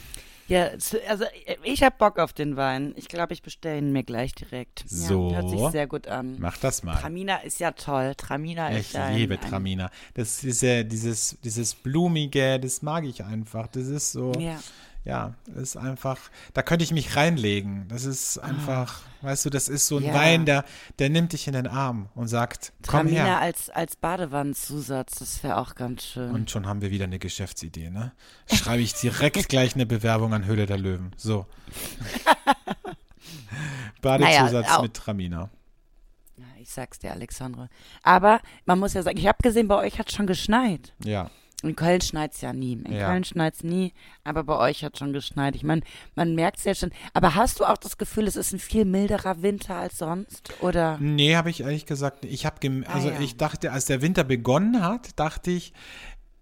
S2: Ja, also ich habe Bock auf den Wein. Ich glaube, ich bestelle ihn mir gleich direkt.
S1: So.
S2: Ja, hört sich sehr gut an.
S1: Mach das mal.
S2: Tramina ist ja toll. Tramina
S1: ich
S2: ist ja.
S1: Ich liebe ein, Tramina. Das ist ja dieses, dieses Blumige, das mag ich einfach. Das ist so. Ja ja, ist einfach, da könnte ich mich reinlegen. Das ist ah. einfach, oh. weißt du, das ist so ein ja. Wein, der, der nimmt dich in den Arm und sagt, komm Tramina her.
S2: als, als Badewannenzusatz, das wäre auch ganz schön.
S1: Und schon haben wir wieder eine Geschäftsidee, ne? Schreibe ich direkt gleich eine Bewerbung an Höhle der Löwen. So. Badezusatz naja, mit Tramina.
S2: Ich sag's dir, Alexandre. Aber man muss ja sagen, ich habe gesehen, bei euch hat schon geschneit.
S1: Ja.
S2: In Köln schneit es ja nie. In ja. Köln schneit es nie, aber bei euch hat schon geschneit. Ich meine, man merkt es ja schon. Aber hast du auch das Gefühl, es ist ein viel milderer Winter als sonst? Oder?
S1: Nee, habe ich ehrlich gesagt Ich habe, ah, also ja. ich dachte, als der Winter begonnen hat, dachte ich,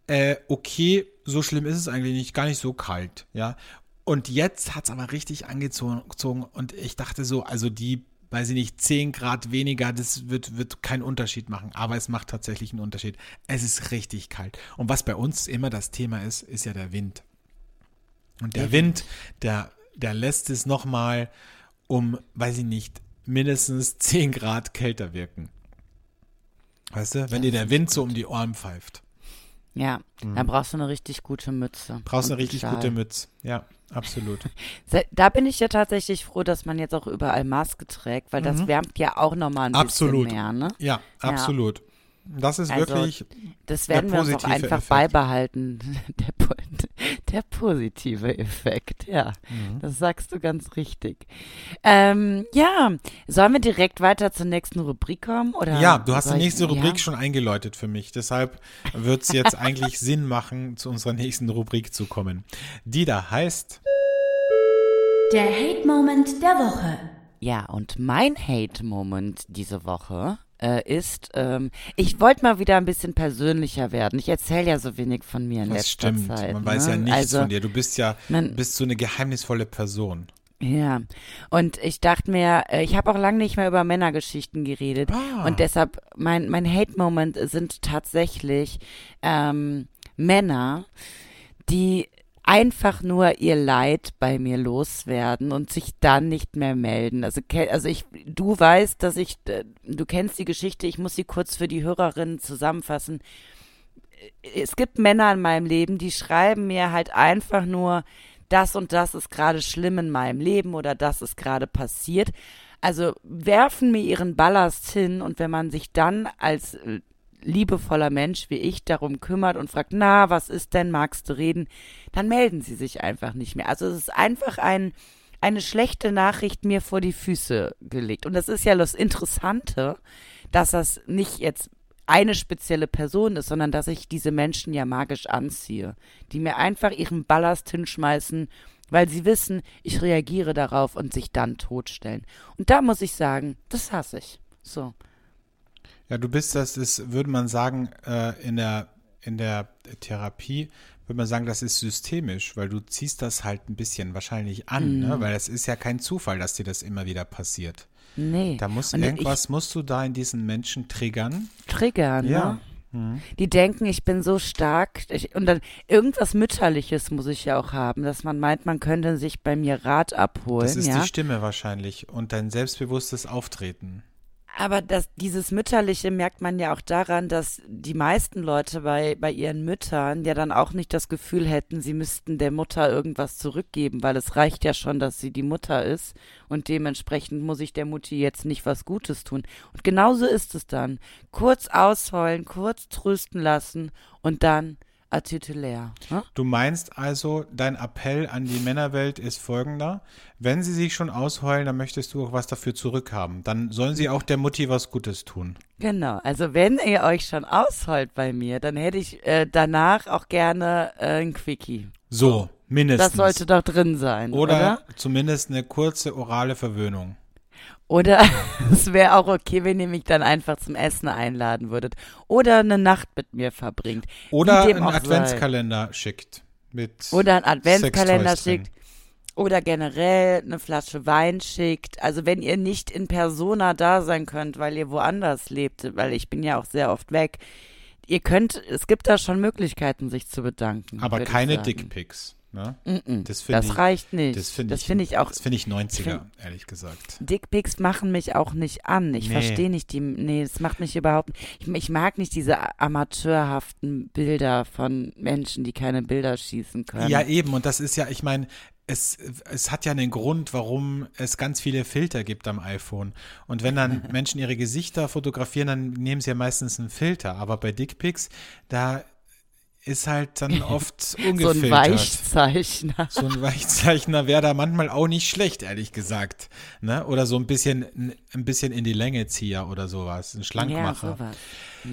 S1: äh, okay, so schlimm ist es eigentlich nicht, gar nicht so kalt, ja. Und jetzt hat es aber richtig angezogen und ich dachte so, also die weiß ich nicht, 10 Grad weniger, das wird, wird keinen Unterschied machen. Aber es macht tatsächlich einen Unterschied. Es ist richtig kalt. Und was bei uns immer das Thema ist, ist ja der Wind. Und der Wind, der, der lässt es nochmal um, weiß ich nicht, mindestens 10 Grad kälter wirken. Weißt du, wenn dir der Wind so um die Ohren pfeift.
S2: Ja, dann brauchst du eine richtig gute Mütze.
S1: Mhm. Brauchst eine richtig
S2: Schal.
S1: gute Mütze. Ja, absolut.
S2: Da bin ich ja tatsächlich froh, dass man jetzt auch überall Maske trägt, weil das wärmt ja auch nochmal ein
S1: Mhm. Absolut.
S2: bisschen mehr, ne?
S1: Ja, absolut. Das ist
S2: Also,
S1: wirklich,
S2: Das
S1: Der
S2: werden wir uns auch einfach
S1: Effekt.
S2: beibehalten. Der, der positive Effekt, ja.
S1: Mhm.
S2: Das sagst du ganz richtig. Ähm, ja, sollen wir direkt weiter zur nächsten Rubrik kommen? Oder
S1: ja, du hast die
S2: ich-
S1: nächste Rubrik
S2: ja?
S1: schon eingeläutet für mich. Deshalb wird es jetzt eigentlich Sinn machen, zu unserer nächsten Rubrik zu kommen. Die da heißt,
S3: Der Hate-Moment der Woche.
S2: Ja, und mein Hate-Moment diese Woche äh, ist, ähm, ich wollte mal wieder ein bisschen persönlicher werden. Ich erzähle ja so wenig von mir in
S1: das
S2: letzter
S1: stimmt,
S2: Zeit.
S1: man weiß
S2: ne?
S1: ja nichts
S2: also,
S1: von dir. Du bist ja,
S2: man-
S1: bist so eine geheimnisvolle Person.
S2: Ja, und ich dachte mir, äh, ich habe auch lange nicht mehr über Männergeschichten geredet.
S1: Ah.
S2: Und deshalb, mein, mein Hate-Moment sind tatsächlich ähm, Männer, die einfach nur ihr Leid bei mir loswerden und sich dann nicht mehr melden. Also, also ich, du weißt, dass ich, du kennst die Geschichte, ich muss sie kurz für die Hörerinnen zusammenfassen. Es gibt Männer in meinem Leben, die schreiben mir halt einfach nur, das und das ist gerade schlimm in meinem Leben oder das ist gerade passiert. Also werfen mir ihren Ballast hin und wenn man sich dann als äh, liebevoller Mensch wie ich darum kümmert und fragt, na, was ist denn, magst du reden, dann melden sie sich einfach nicht mehr. Also es ist einfach ein, eine schlechte Nachricht mir vor die Füße gelegt. Und das ist ja das Interessante, dass das nicht jetzt eine spezielle Person ist, sondern dass ich diese Menschen ja magisch anziehe, die mir einfach ihren Ballast hinschmeißen, weil sie wissen, ich reagiere darauf und sich dann totstellen. Und da muss ich sagen, das hasse ich. So.
S1: Ja, du bist, das ist, würde man sagen, äh, in der, in der Therapie, würde man sagen, das ist systemisch, weil du ziehst das halt ein bisschen wahrscheinlich an,
S2: Mhm.
S1: ne? weil es ist ja kein Zufall, dass dir das immer wieder passiert.
S2: Nee.
S1: Da muss
S2: Und
S1: irgendwas, musst du da in diesen Menschen triggern.
S2: Ich triggern,
S1: Ja.
S2: ne? Die denken, ich bin so stark. Ich, und dann irgendwas Mütterliches muss ich ja auch haben, dass man meint, man könnte sich bei mir Rat abholen.
S1: Das ist
S2: ja?
S1: die Stimme wahrscheinlich und dein selbstbewusstes Auftreten.
S2: Aber das, dieses Mütterliche merkt man ja auch daran, dass die meisten Leute bei, bei ihren Müttern ja dann auch nicht das Gefühl hätten, sie müssten der Mutter irgendwas zurückgeben, weil es reicht ja schon, dass sie die Mutter ist und dementsprechend muss ich der Mutti jetzt nicht was Gutes tun. Und genauso ist es dann. Kurz ausheulen, kurz trösten lassen und dann atitulär. Ne?
S1: Du meinst also, dein Appell an die Männerwelt ist folgender. Wenn sie sich schon ausheulen, dann möchtest du auch was dafür zurückhaben. Dann sollen sie auch der Mutti was Gutes tun.
S2: Genau, also wenn ihr euch schon ausheult bei mir, dann hätte ich äh, danach auch gerne äh, ein Quickie.
S1: So, mindestens.
S2: Das sollte doch drin sein,
S1: oder,
S2: oder?
S1: zumindest eine kurze orale Verwöhnung.
S2: Oder es wäre auch okay, wenn ihr mich dann einfach zum Essen einladen würdet. Oder eine Nacht mit mir verbringt.
S1: Oder einen
S2: auch sei.
S1: Adventskalender schickt. Mit
S2: Oder einen Adventskalender schickt. Oder generell eine Flasche Wein schickt. Also wenn ihr nicht in Persona da sein könnt, weil ihr woanders lebt, weil ich bin ja auch sehr oft weg. Ihr könnt, es gibt da schon Möglichkeiten, sich zu bedanken.
S1: Aber keine. Dickpics. Ne?
S2: Mm-mm,
S1: Das finde
S2: das
S1: ich-
S2: reicht nicht.
S1: Das finde ich,
S2: finde ich auch.
S1: Das finde ich 90er,
S2: find-
S1: ehrlich gesagt.
S2: Dickpics machen mich auch nicht an. Ich
S1: Nee.
S2: verstehe nicht die. Nee, das macht mich überhaupt. Ich, ich mag nicht diese amateurhaften Bilder von Menschen, die keine Bilder schießen können.
S1: Ja, eben. Und das ist ja, ich meine, es, es hat ja einen Grund, warum es ganz viele Filter gibt am iPhone. Und wenn dann Menschen ihre Gesichter fotografieren, dann nehmen sie ja meistens einen Filter. Aber bei Dickpics, da ist halt dann oft
S2: so ein
S1: ungefiltert.
S2: Weichzeichner.
S1: So ein Weichzeichner wäre da manchmal auch nicht schlecht, ehrlich gesagt. Ne? Oder so ein bisschen, ein bisschen in die Länge Zieher oder sowas. Ein
S2: Ja,
S1: Schlankmacher.
S2: sowas.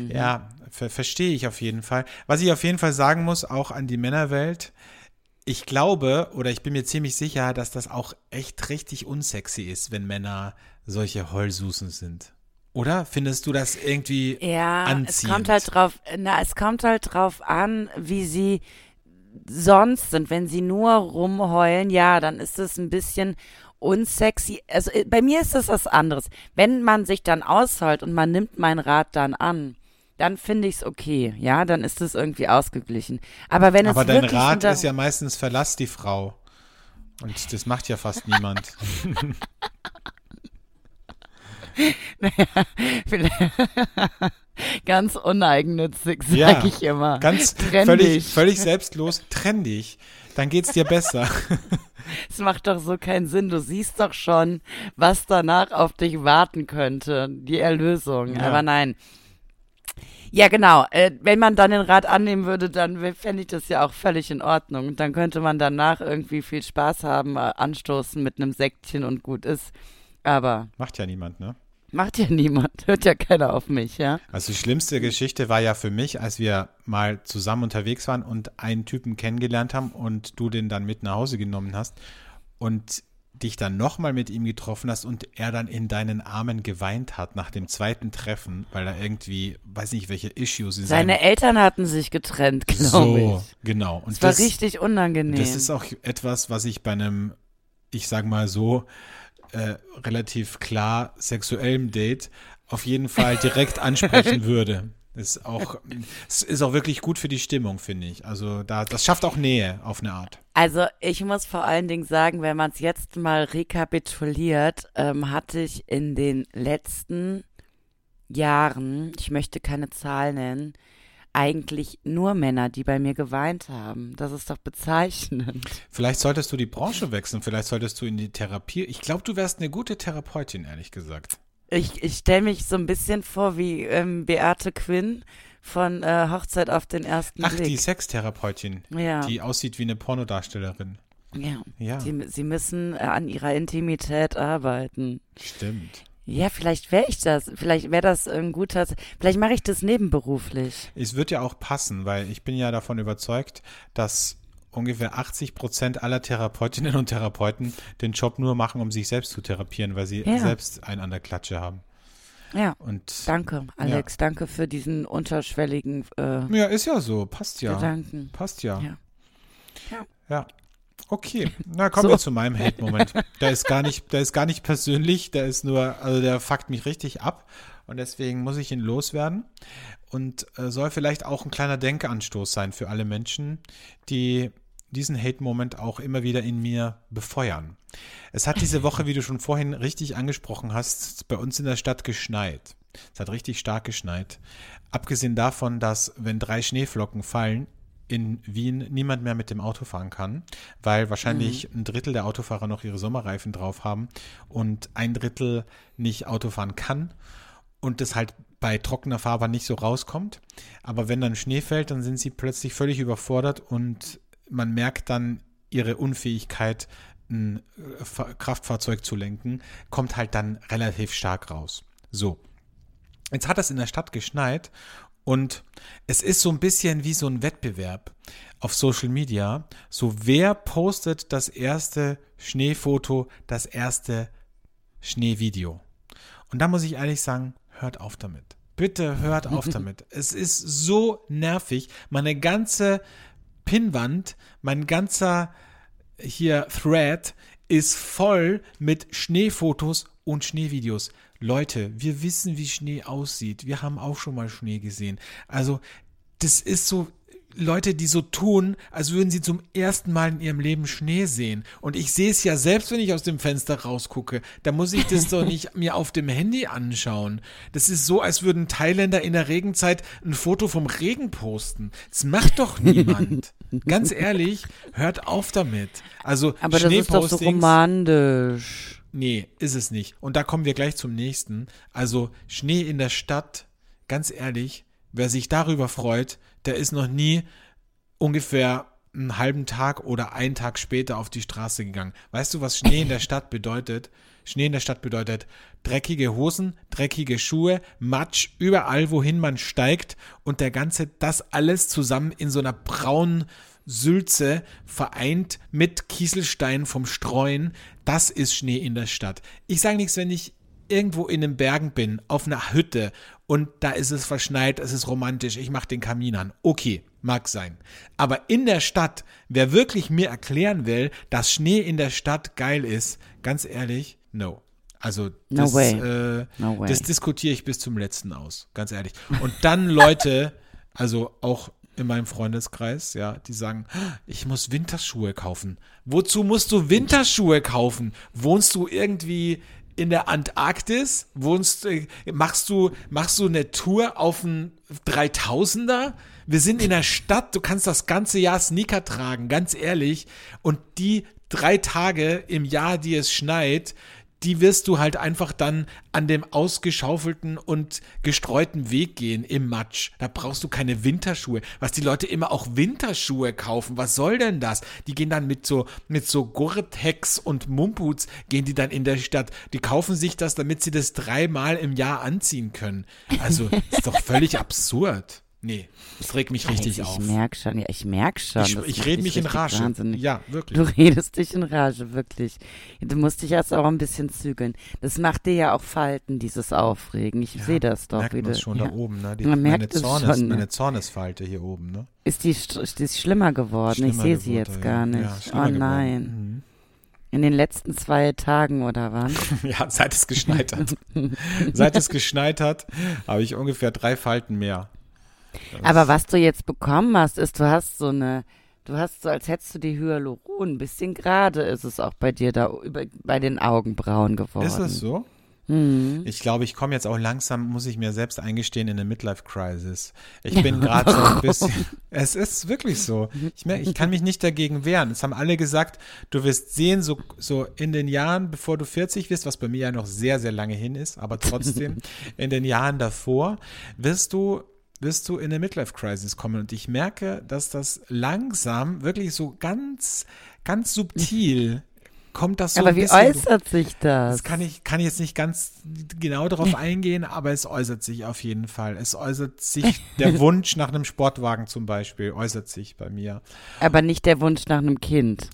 S1: Ja, ver verstehe ich auf jeden Fall. Was ich auf jeden Fall sagen muss, auch an die Männerwelt, ich glaube oder ich bin mir ziemlich sicher, dass das auch echt richtig unsexy ist, wenn Männer solche Heulsusen sind. Oder findest du das irgendwie
S2: Ja,
S1: anziehend?
S2: es kommt halt drauf, na, es kommt halt drauf an, wie sie sonst sind. Wenn sie nur rumheulen, ja, dann ist es ein bisschen unsexy. Also äh, bei mir ist es was anderes. Wenn man sich dann ausheult und man nimmt meinen Rat dann an, dann finde ich es okay, ja, dann ist es irgendwie ausgeglichen. Aber wenn
S1: Aber
S2: es
S1: dein
S2: wirklich
S1: Rat ist ja meistens verlass die Frau. Und das macht ja fast niemand.
S2: ganz uneigennützig, sag
S1: Ja,
S2: ich immer.
S1: Ganz
S2: Trenn
S1: völlig, völlig selbstlos, trenn dich. Dann geht's dir besser.
S2: Es macht doch so keinen Sinn. Du siehst doch schon, was danach auf dich warten könnte. Die Erlösung.
S1: Ja.
S2: Aber nein. Ja, genau. Äh, wenn man dann den Rat annehmen würde, dann fände ich das ja auch völlig in Ordnung. Dann könnte man danach irgendwie viel Spaß haben, äh, anstoßen mit einem Säckchen und gut ist. Aber
S1: Macht ja niemand, ne?
S2: Macht ja niemand. Hört ja keiner auf mich, ja?
S1: Also die schlimmste Geschichte war ja für mich, als wir mal zusammen unterwegs waren und einen Typen kennengelernt haben und du den dann mit nach Hause genommen hast und dich dann nochmal mit ihm getroffen hast und er dann in deinen Armen geweint hat nach dem zweiten Treffen, weil er irgendwie, weiß nicht, welche Issues in
S2: Seine Eltern hatten sich getrennt, glaube
S1: So,
S2: ich.
S1: genau. Und
S2: Es war
S1: das,
S2: richtig unangenehm.
S1: das ist auch etwas, was ich bei einem, ich sag mal so, äh, relativ klar sexuellem Date auf jeden Fall direkt ansprechen würde. Ist auch, es ist auch wirklich gut für die Stimmung, finde ich. Also da, das schafft auch Nähe auf eine Art.
S2: Also ich muss vor allen Dingen sagen, wenn man es jetzt mal rekapituliert, ähm, hatte ich in den letzten Jahren, ich möchte keine Zahl nennen, eigentlich nur Männer, die bei mir geweint haben. Das ist doch bezeichnend.
S1: Vielleicht solltest du die Branche wechseln, vielleicht solltest du in die Therapie. Ich glaube, du wärst eine gute Therapeutin, ehrlich gesagt.
S2: Ich, ich stelle mich so ein bisschen vor wie ähm, Beate Quinn von äh, Hochzeit auf den ersten
S1: Ach, die
S2: Blick.
S1: Sextherapeutin,
S2: ja,
S1: die aussieht wie eine Pornodarstellerin.
S2: ja.
S1: Ja,
S2: Sie, sie müssen äh, an ihrer Intimität arbeiten.
S1: stimmt.
S2: Ja, vielleicht wäre ich das. Vielleicht wäre das ein guter. Vielleicht mache ich das nebenberuflich.
S1: Es wird ja auch passen, weil ich bin ja davon überzeugt, dass ungefähr 80 Prozent aller Therapeutinnen und Therapeuten den Job nur machen, um sich selbst zu therapieren, weil sie
S2: Ja.
S1: selbst einen an der Klatsche haben.
S2: Ja.
S1: Und
S2: Danke, Alex. Danke für diesen unterschwelligen äh,
S1: ja, ist ja so, passt ja.
S2: Gedanken.
S1: Passt ja.
S2: Ja. Ja.
S1: Okay, na kommen
S2: So.
S1: wir zu meinem Hate-Moment. Der ist gar nicht, der ist gar nicht persönlich, der ist nur, also der fuckt mich richtig ab und deswegen muss ich ihn loswerden und äh, soll vielleicht auch ein kleiner Denkanstoß sein für alle Menschen, die diesen Hate-Moment auch immer wieder in mir befeuern. Es hat diese Woche, wie du schon vorhin richtig angesprochen hast, bei uns in der Stadt geschneit. Es hat richtig stark geschneit. Abgesehen davon, dass wenn drei Schneeflocken fallen, in Wien niemand mehr mit dem Auto fahren kann, weil wahrscheinlich ein Drittel der Autofahrer noch ihre Sommerreifen drauf haben und ein Drittel nicht Auto fahren kann und das halt bei trockener Fahrbahn nicht so rauskommt. Aber wenn dann Schnee fällt, dann sind sie plötzlich völlig überfordert und man merkt dann ihre Unfähigkeit, ein äh, Fa- Kraftfahrzeug zu lenken, kommt halt dann relativ stark raus. So. Jetzt hat es in der Stadt geschneit und es ist so ein bisschen wie so ein Wettbewerb auf Social Media. So, wer postet das erste Schneefoto, das erste Schneevideo? Und da muss ich ehrlich sagen, hört auf damit. Bitte hört auf damit. Es ist so nervig. Meine ganze Pinnwand, mein ganzer hier Thread ist voll mit Schneefotos und Schneevideos. Leute, wir wissen, wie Schnee aussieht. Wir haben auch schon mal Schnee gesehen. Also, das ist so Leute, die so tun, als würden sie zum ersten Mal in ihrem Leben Schnee sehen. Und ich sehe es ja selbst, wenn ich aus dem Fenster rausgucke. Da muss ich das doch nicht mir auf dem Handy anschauen. Das ist so, als würden Thailänder in der Regenzeit ein Foto vom Regen posten. Das macht doch niemand. Ganz ehrlich, hört auf damit. Also
S2: Aber das ist doch so romantisch.
S1: Nee, ist es nicht. Und da kommen wir gleich zum nächsten. Also Schnee in der Stadt, ganz ehrlich, wer sich darüber freut, der ist noch nie ungefähr einen halben Tag oder einen Tag später auf die Straße gegangen. Weißt du, was Schnee in der Stadt bedeutet? Schnee in der Stadt bedeutet dreckige Hosen, dreckige Schuhe, Matsch, überall, wohin man steigt und der ganze, das alles zusammen in so einer braunen Sülze vereint mit Kieselstein vom Streuen. Das ist Schnee in der Stadt. Ich sage nichts, wenn ich irgendwo in den Bergen bin, auf einer Hütte und da ist es verschneit, es ist romantisch, ich mache den Kamin an. Okay, mag sein. Aber in der Stadt, wer wirklich mir erklären will, dass Schnee in der Stadt geil ist, ganz ehrlich, no. Also
S2: No
S1: das,
S2: way.
S1: Äh,
S2: No
S1: das diskutiere ich bis zum letzten aus, ganz ehrlich. Und dann Leute, also auch in meinem Freundeskreis, ja, die sagen, ich muss Winterschuhe kaufen. Wozu musst du Winterschuhe kaufen? Wohnst du irgendwie in der Antarktis, wohnst, äh, machst du, machst du eine Tour auf einen 3000er? Wir sind in der Stadt, du kannst das ganze Jahr Sneaker tragen, ganz ehrlich. Und die drei Tage im Jahr, die es schneit, die wirst du halt einfach dann an dem ausgeschaufelten und gestreuten Weg gehen im Matsch. Da brauchst du keine Winterschuhe. Was die Leute immer auch Winterschuhe kaufen. Was soll denn das? Die gehen dann mit so, mit so Gore-Tex und Mumputs gehen die dann in der Stadt. Die kaufen sich das, damit sie das dreimal im Jahr anziehen können. Also, ist doch völlig absurd. Nee, das regt mich richtig
S2: ich
S1: auf.
S2: Ich merke schon, ja, ich merke schon.
S1: Ich, ich rede mich in Rage.
S2: Wahnsinnig.
S1: Ja, wirklich.
S2: Du redest dich in Rage, wirklich. Du musst dich jetzt auch ein bisschen zügeln. Das macht dir ja auch Falten, dieses Aufregen. Ich sehe das doch
S1: merkt
S2: wieder.
S1: man schon
S2: ja.
S1: da oben, ne? Die,
S2: Man merkt
S1: meine,
S2: es
S1: Zornes,
S2: schon, ne?
S1: meine Zornesfalte hier oben, ne?
S2: Ist die, st- ist die schlimmer geworden? ich
S1: Schlimmer
S2: sehe sie jetzt
S1: ja.
S2: gar nicht.
S1: Ja,
S2: oh nein.
S1: geworden.
S2: In den letzten zwei Tagen oder wann?
S1: Mhm. Ja, seit es geschneit hat. seit es geschneit hat, habe ich ungefähr drei Falten mehr. Das-
S2: Aber was du jetzt bekommen hast, ist, du hast so eine, du hast so, als hättest du die Hyaluron. Ein bisschen gerade ist es auch bei dir da über, bei den Augenbrauen geworden.
S1: Ist es so?
S2: Mhm.
S1: Ich glaube, ich komme jetzt auch langsam, muss ich mir selbst eingestehen, in eine Midlife-Crisis. Ich bin gerade so ein bisschen. Es ist wirklich so. Ich, mer- ich kann mich nicht dagegen wehren. Es haben alle gesagt, du wirst sehen, so, so in den Jahren, bevor du 40 wirst, was bei mir ja noch sehr, sehr lange hin ist, aber trotzdem, in den Jahren davor, wirst du wirst du in eine Midlife-Crisis kommen. Und ich merke, dass das langsam, wirklich so ganz, ganz subtil kommt das so
S2: Aber wie
S1: bisschen.
S2: äußert sich das?
S1: Das kann ich, kann ich jetzt nicht ganz genau darauf eingehen, aber es äußert sich auf jeden Fall. Es äußert sich, der Wunsch nach einem Sportwagen zum Beispiel, äußert sich bei mir.
S2: Aber nicht der Wunsch nach einem Kind.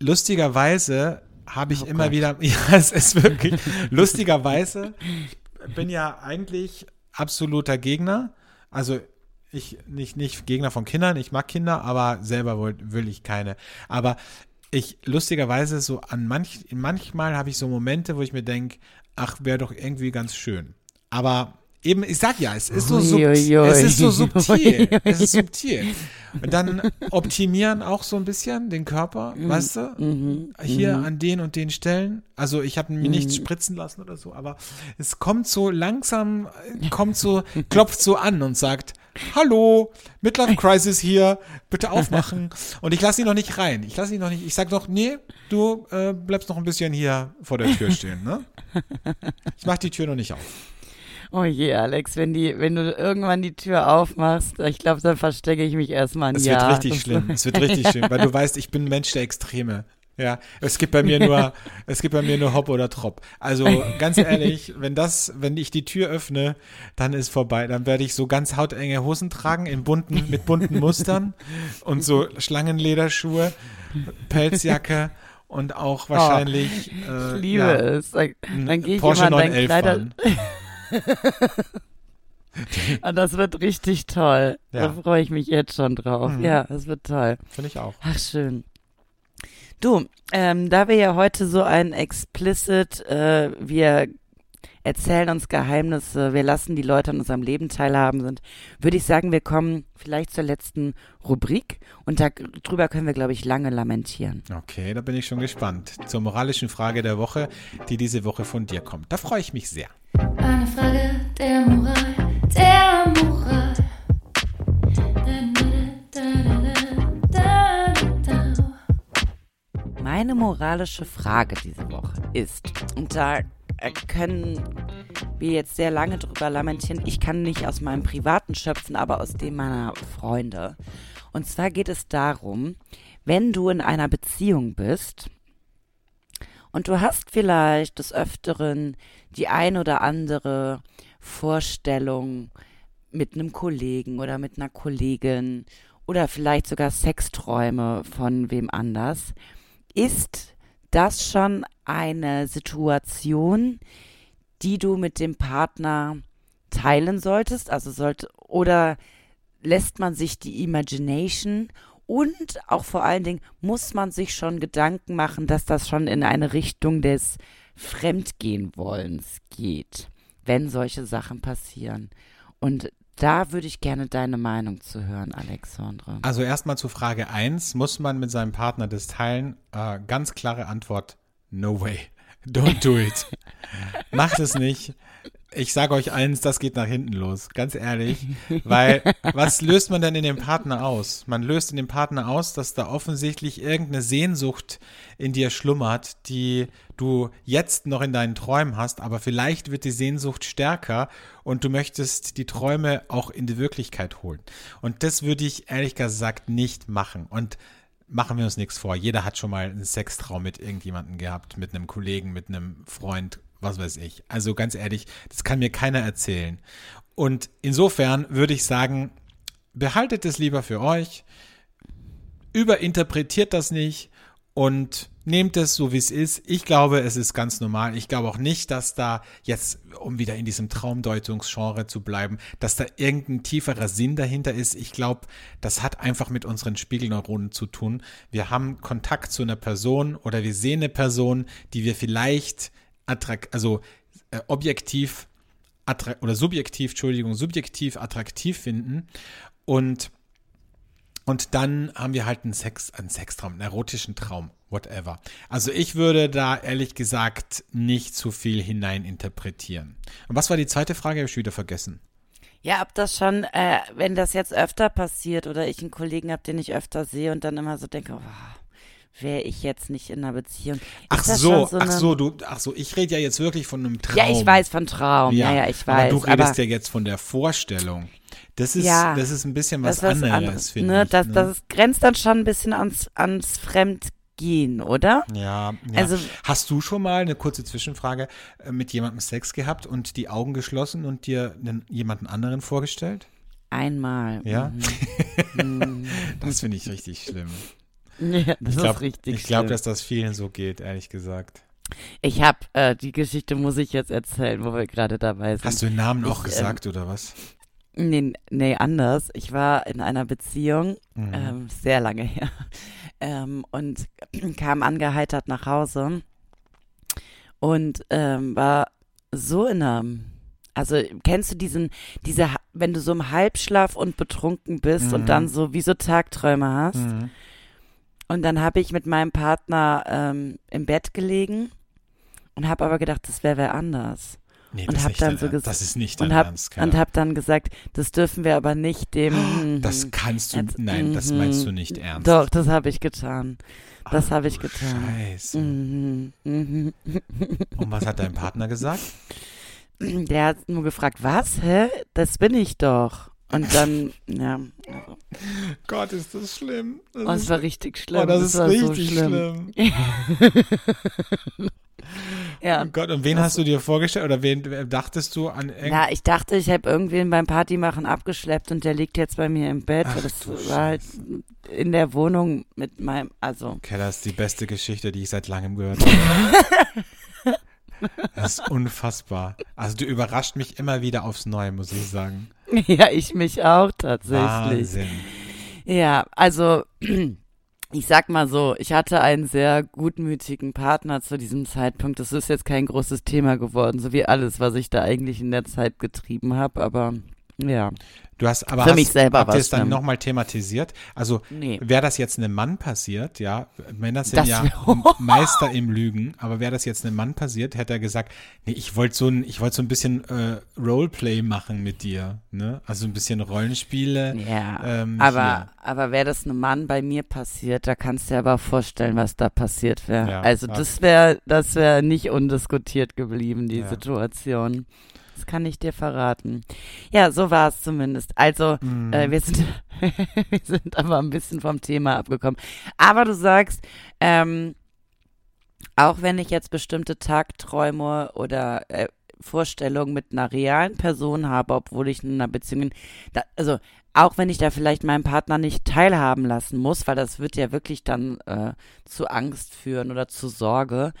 S1: Lustigerweise habe ich
S2: Oh
S1: immer
S2: Gott.
S1: wieder, ja, es ist wirklich, lustigerweise bin ja eigentlich absoluter Gegner. Also ich nicht, nicht Gegner von Kindern, ich mag Kinder, aber selber will, will ich keine. Aber ich lustigerweise so an manch, manchmal habe ich so Momente, wo ich mir denke, ach, wäre doch irgendwie ganz schön. Aber eben, ich sag ja, es ist so, sub,
S2: Uiuiui.
S1: es ist so subtil. Es ist subtil. Und dann optimieren auch so ein bisschen den Körper, weißt du?
S2: Mhm.
S1: Hier an den und den Stellen. Also ich habe mir nichts
S2: Mhm.
S1: spritzen lassen oder so, aber es kommt so langsam, kommt so, klopft so an und sagt, Hallo, Midlife Crisis hier, bitte aufmachen. Und ich lasse ihn noch nicht rein. Ich lasse ihn noch nicht. Ich sage noch, nee, du äh, bleibst noch ein bisschen hier vor der Tür stehen, ne? Ich mache die Tür noch nicht auf.
S2: Oh je, Alex, wenn die, wenn du irgendwann die Tür aufmachst, ich glaube, dann verstecke ich mich erstmal ein
S1: Es
S2: Jahr.
S1: wird richtig
S2: Das-
S1: schlimm. Es wird richtig schlimm, weil du weißt, ich bin ein Mensch der Extreme. Ja, es gibt bei mir nur, es gibt bei mir nur Hopp oder Trop. Also ganz ehrlich, wenn das, wenn ich die Tür öffne, dann ist vorbei. Dann werde ich so ganz hautenge Hosen tragen in bunten, mit bunten Mustern und so Schlangenlederschuhe, Pelzjacke und auch wahrscheinlich.
S2: Ich
S1: äh,
S2: liebe
S1: ja,
S2: es. Dann, dann gehe ich
S1: Porsche
S2: immer in dein
S1: 911
S2: Kleider. Und das wird richtig toll.
S1: Ja.
S2: Da freue ich mich jetzt schon drauf.
S1: Mhm.
S2: Ja, das wird toll.
S1: Finde ich auch.
S2: Ach, schön. Du, ähm, da wir ja heute so ein explicit, äh, wir erzählen uns Geheimnisse, wir lassen die Leute an unserem Leben teilhaben sind, würde ich sagen, wir kommen vielleicht zur letzten Rubrik und darüber können wir, glaube ich, lange lamentieren.
S1: Okay, da bin ich schon gespannt. Zur moralischen Frage der Woche, die diese Woche von dir kommt. Da freue ich mich sehr.
S3: Eine Frage der Moral, der Moral. Da, da, da.
S2: Meine moralische Frage diese Woche ist, und da können wir jetzt sehr lange drüber lamentieren, ich kann nicht aus meinem Privaten schöpfen, aber aus dem meiner Freunde. Und zwar geht es darum, wenn du in einer Beziehung bist und du hast vielleicht des Öfteren die ein oder andere Vorstellung mit einem Kollegen oder mit einer Kollegin oder vielleicht sogar Sexträume von wem anders, ist das schon eine Situation, die du mit dem Partner teilen solltest? Also sollte, oder lässt man sich die Imagination und auch vor allen Dingen muss man sich schon Gedanken machen, dass das schon in eine Richtung des Fremdgehenwollens geht, wenn solche Sachen passieren. Und da würde ich gerne deine Meinung zu hören, Alexandre.
S1: Also erstmal zu Frage 1, muss man mit seinem Partner das teilen? Äh, ganz klare Antwort, no way. Don't do it. Macht es nicht. Ich sage euch eins, das geht nach hinten los, ganz ehrlich. Weil, was löst man denn in dem Partner aus? Man löst in dem Partner aus, dass da offensichtlich irgendeine Sehnsucht in dir schlummert, die du jetzt noch in deinen Träumen hast, aber vielleicht wird die Sehnsucht stärker und du möchtest die Träume auch in die Wirklichkeit holen. Und das würde ich ehrlich gesagt nicht machen. Und machen wir uns nichts vor. Jeder hat schon mal einen Sextraum mit irgendjemandem gehabt, mit einem Kollegen, mit einem Freund, was weiß ich. Also ganz ehrlich, das kann mir keiner erzählen. Und insofern würde ich sagen, behaltet es lieber für euch, überinterpretiert das nicht und nehmt es so, wie es ist. Ich glaube, es ist ganz normal. Ich glaube auch nicht, dass da jetzt, um wieder in diesem Traumdeutungsgenre zu bleiben, dass da irgendein tieferer Sinn dahinter ist. Ich glaube, das hat einfach mit unseren Spiegelneuronen zu tun. Wir haben Kontakt zu einer Person oder wir sehen eine Person, die wir vielleicht attrakt, also äh, objektiv oder subjektiv, Entschuldigung, subjektiv attraktiv finden und und dann haben wir halt einen Sex, einen Sextraum, einen erotischen Traum, whatever. Also ich würde da ehrlich gesagt nicht zu viel hineininterpretieren. Und was war die zweite Frage? Habe ich wieder vergessen.
S2: Ja, ob das schon, äh, wenn das jetzt öfter passiert oder ich einen Kollegen habe, den ich öfter sehe und dann immer so denke, oh, wäre ich jetzt nicht in einer Beziehung.
S1: Ach so, so ach so, du, ach so, ich rede ja jetzt wirklich von einem Traum.
S2: Ja, ich weiß von Traum. Ja, ja, ja ich weiß.
S1: Aber du redest aber, ja jetzt von der Vorstellung. Das ist, ja, das ist ein bisschen was anderes, anderes finde
S2: ne,
S1: ich.
S2: Das, ne? das grenzt dann schon ein bisschen ans, ans Fremdgehen, oder?
S1: Ja, ja. Also, Hast du schon mal eine kurze Zwischenfrage äh, mit jemandem Sex gehabt und die Augen geschlossen und dir einen, jemanden anderen vorgestellt?
S2: Einmal.
S1: Ja? Mhm. das finde ich richtig schlimm.
S2: Ja, das
S1: ich glaub,
S2: ist richtig.
S1: Ich glaube, dass das vielen so geht, ehrlich gesagt.
S2: Ich habe, äh, die Geschichte muss ich jetzt erzählen, wo wir gerade dabei sind.
S1: Hast du den Namen
S2: ich,
S1: auch gesagt ähm, oder was?
S2: Nee, nee, anders. Ich war in einer Beziehung, mhm. ähm, sehr lange her, ähm, und kam angeheitert nach Hause und ähm, war so in einem also kennst du diesen, diese, wenn du so im Halbschlaf und betrunken bist mhm. und dann so wie so Tagträume hast? Mhm. Und dann habe ich mit meinem Partner ähm, im Bett gelegen und habe aber gedacht, das wäre wer anders.
S1: Nee,
S2: und
S1: habe
S2: dann so
S1: gesagt, das ist nicht dein
S2: und hab,
S1: Ernst,
S2: und habe dann gesagt, das dürfen wir aber nicht dem.
S1: Das kannst du, jetzt, nein, das mhm. meinst du nicht ernst.
S2: Doch, das habe ich getan. Das oh, habe ich getan.
S1: Scheiße. Mhm, mhm. Und was hat dein Partner gesagt?
S2: Der hat nur gefragt, was? Hä? Das bin ich doch. Und dann, ja.
S1: Gott, ist das schlimm.
S2: Das oh, es war richtig schlimm. Oh,
S1: das, das ist richtig so schlimm. schlimm.
S2: ja.
S1: Oh Gott, und wen hast du dir vorgestellt oder wen dachtest du an?
S2: Ja, ich dachte, ich habe irgendwen beim Partymachen abgeschleppt und der liegt jetzt bei mir im Bett. Ach, das war halt in der Wohnung mit meinem, also.
S1: Okay, das ist die beste Geschichte, die ich seit langem gehört habe. Das ist unfassbar. Also du überrascht mich immer wieder aufs Neue, muss ich sagen.
S2: Ja, ich mich auch tatsächlich.
S1: Wahnsinn.
S2: Ja, also ich sag mal so, ich hatte einen sehr gutmütigen Partner zu diesem Zeitpunkt. Das ist jetzt kein großes Thema geworden, so wie alles, was ich da eigentlich in der Zeit getrieben habe, aber ja.
S1: Du hast aber
S2: Für
S1: hast,
S2: mich selber
S1: habt es dann nochmal thematisiert? Also
S2: nee.
S1: wäre das jetzt einem Mann passiert, ja, Männer sind das ja Meister im Lügen, aber wäre das jetzt einem Mann passiert, hätte er gesagt, nee, ich wollte so ein, ich wollte so ein bisschen äh, Roleplay machen mit dir, ne? Also ein bisschen Rollenspiele.
S2: Ja.
S1: Ähm,
S2: aber
S1: hier.
S2: aber wäre das einem Mann bei mir passiert, da kannst du dir aber vorstellen, was da passiert wäre.
S1: Ja,
S2: also
S1: ja.
S2: das wäre das wäre nicht undiskutiert geblieben, die
S1: Ja.
S2: Situation. Das kann ich dir verraten. Ja, so war es zumindest. Also,
S1: Mhm.
S2: äh, wir, sind, wir sind aber ein bisschen vom Thema abgekommen. Aber du sagst, ähm, auch wenn ich jetzt bestimmte Tagträume oder äh, Vorstellungen mit einer realen Person habe, obwohl ich in einer Beziehung, da, also auch wenn ich da vielleicht meinen Partner nicht teilhaben lassen muss, weil das wird ja wirklich dann äh, zu Angst führen oder zu Sorge.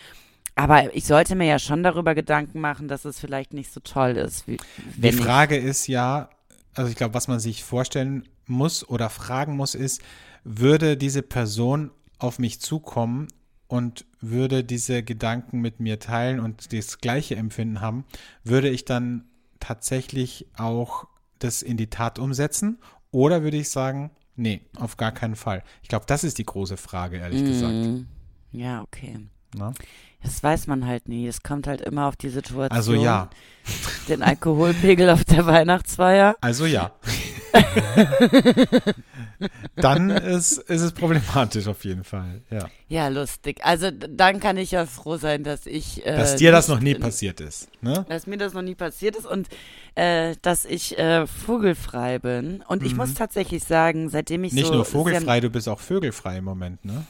S2: Aber ich sollte mir ja schon darüber Gedanken machen, dass es vielleicht nicht so toll ist. Wie,
S1: Die Frage ist ja, also ich glaube, was man sich vorstellen muss oder fragen muss, ist, würde diese Person auf mich zukommen und würde diese Gedanken mit mir teilen und das gleiche Empfinden haben, würde ich dann tatsächlich auch das in die Tat umsetzen? Oder würde ich sagen, nee, auf gar keinen Fall? Ich glaube, das ist die große Frage, ehrlich gesagt.
S2: Mm, Ja, okay.
S1: Na?
S2: Das weiß man halt nie. Es kommt halt immer auf die Situation.
S1: Also ja.
S2: Den Alkoholpegel auf der Weihnachtsfeier.
S1: Also ja. Dann ist, ist es problematisch auf jeden Fall. Ja.
S2: Ja, lustig. Also dann kann ich ja froh sein, dass ich. Äh,
S1: Dass dir das
S2: nicht
S1: noch nie passiert ist. Ne?
S2: Dass mir das noch nie passiert ist und äh, dass ich äh, vogelfrei bin. Und ich muss tatsächlich sagen, seitdem ich
S1: Mhm. Nicht
S2: so
S1: nur
S2: sehr-
S1: vogelfrei, du bist auch vögelfrei im Moment, ne?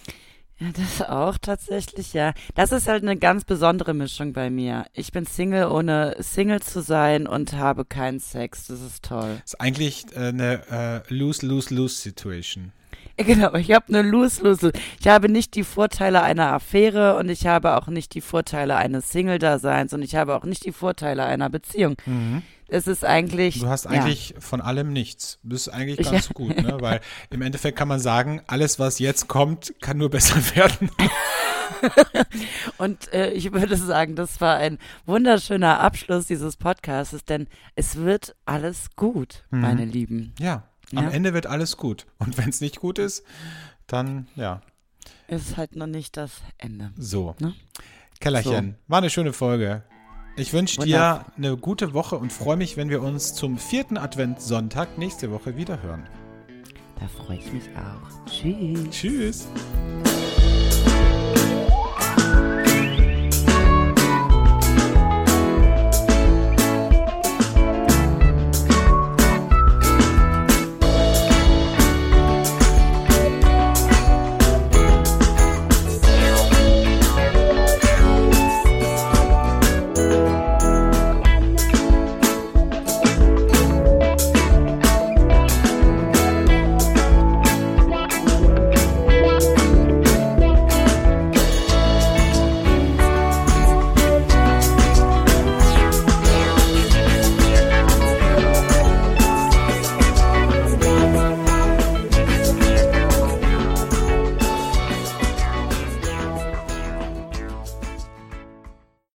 S2: Ja, das auch tatsächlich, ja. Das ist halt eine ganz besondere Mischung bei mir. Ich bin Single, ohne Single zu sein und habe keinen Sex. Das ist toll.
S1: Ist eigentlich äh, eine äh, Lose-Lose-Lose-Situation.
S2: Genau, ich habe eine Lose-Lose. Ich habe nicht die Vorteile einer Affäre und ich habe auch nicht die Vorteile eines Single-Daseins und ich habe auch nicht die Vorteile einer Beziehung. Es ist eigentlich.
S1: Mhm. Du hast
S2: ja.
S1: eigentlich von allem nichts. Das ist eigentlich
S2: Ich-
S1: ganz gut, ne? Weil im Endeffekt kann man sagen, alles, was jetzt kommt, kann nur besser werden.
S2: Und äh, ich würde sagen, das war ein wunderschöner Abschluss dieses Podcasts, denn es wird alles gut,
S1: Mhm.
S2: meine Lieben.
S1: Ja, am
S2: Ja.
S1: Ende wird alles gut. Und wenn es nicht gut ist, dann ja,
S2: Ist halt noch nicht das Ende.
S1: so.
S2: Ne?
S1: Kellerchen, war eine schöne Folge. Ich wünsche dir eine gute Woche und freue mich, wenn wir uns zum vierten Adventssonntag nächste Woche wieder hören.
S2: Da freue ich mich auch. Tschüss.
S1: Tschüss.